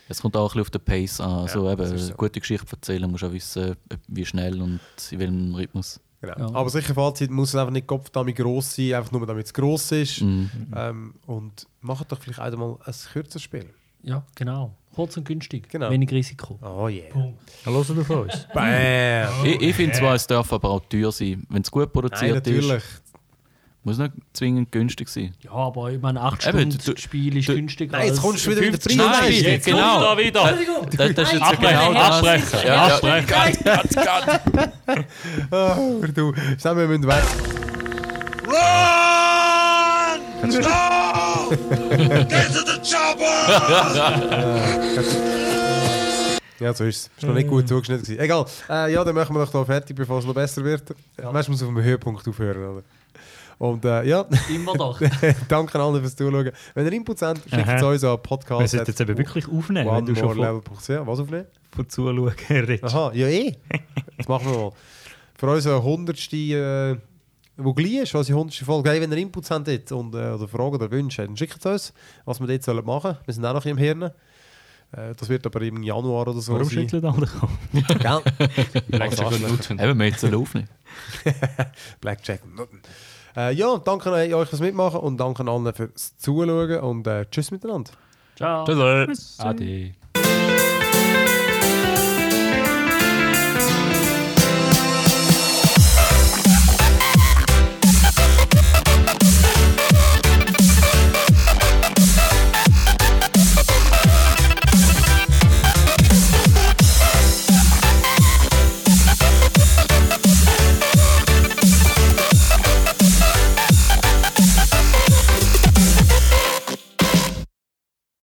[SPEAKER 3] Es kommt auch ein bisschen auf den Pace an. Also eben,
[SPEAKER 1] das ist so.
[SPEAKER 3] eine gute Geschichte erzählen, musst auch wissen, wie schnell und in welchem Rhythmus.
[SPEAKER 1] Genau.
[SPEAKER 4] Ja.
[SPEAKER 1] Aber sicher Fazit muss es einfach nicht Kopf damit gross sein, einfach nur damit es gross ist.
[SPEAKER 3] Mhm.
[SPEAKER 1] Ähm, und macht doch vielleicht auch mal ein kürzeres Spiel.
[SPEAKER 4] ja, genau. Kurz und günstig.
[SPEAKER 1] Genau.
[SPEAKER 4] Wenig Risiko.
[SPEAKER 1] Oh yeah.
[SPEAKER 2] Hören du von uns?
[SPEAKER 1] Bam!
[SPEAKER 3] Ich, ich finde zwar, es darf aber auch teuer sein. Wenn es gut
[SPEAKER 1] Nein,
[SPEAKER 3] produziert
[SPEAKER 1] natürlich.
[SPEAKER 3] ist, muss nicht zwingend günstig sein.
[SPEAKER 4] Ja, aber ich meine, 8
[SPEAKER 3] Eben,
[SPEAKER 4] Stunden
[SPEAKER 3] du-
[SPEAKER 4] Spiel ist
[SPEAKER 3] du-
[SPEAKER 4] günstiger
[SPEAKER 1] Nein, jetzt kommst du wieder mit der
[SPEAKER 4] 50
[SPEAKER 1] Preis.
[SPEAKER 4] Stunden.
[SPEAKER 3] Nein, genau.
[SPEAKER 5] da wieder.
[SPEAKER 3] Das, das ist jetzt
[SPEAKER 5] Abbrechen,
[SPEAKER 3] genau das.
[SPEAKER 5] abbrechen,
[SPEAKER 3] Ja, ja.
[SPEAKER 5] abbrechen.
[SPEAKER 3] Cut, cut.
[SPEAKER 1] Oh, du. Sag wir müssen weg. (laughs) Ja, so ist es. Ist noch nicht gut zugeschnitten gewesen. Egal. Äh, ja, dann machen wir doch da fertig, bevor es noch besser wird. Ja. Weißt du, muss auf dem Höhepunkt aufhören, oder? Und äh, ja,
[SPEAKER 4] Immer doch. (laughs)
[SPEAKER 1] danke an alle fürs Zuschauen. Wenn ihr Inputs habt, schickt es uns an
[SPEAKER 2] Wir
[SPEAKER 1] podcast.
[SPEAKER 2] sollten jetzt eben wirklich aufnehmen, wenn du schon von,
[SPEAKER 1] OneMoreLevel.ch. Was aufnehmen?
[SPEAKER 2] von Zuschauen redest.
[SPEAKER 1] Aha, ja eh. Das machen wir mal. Für unsere hundertste, äh, wo gleich ist, unsere hundertste Folge. Hey, wenn ihr Inputs habt dort und, äh, oder Fragen oder Wünsche, dann schickt es uns, was wir dort sollen machen Wir sind auch noch im Hirn. Äh, das wird aber im Januar oder so
[SPEAKER 2] Warum
[SPEAKER 1] sein.
[SPEAKER 2] schüttelt alle Kopf?
[SPEAKER 1] Gell?
[SPEAKER 5] Blackjack und Newton.
[SPEAKER 3] Eben, wir jetzt aufnehmen. (laughs)
[SPEAKER 1] Blackjack und Nutten. Äh, ja, danke an euch fürs Mitmachen und danke an allen fürs Zuschauen und äh, tschüss miteinander.
[SPEAKER 4] Ciao.
[SPEAKER 5] Tschüss. Ade.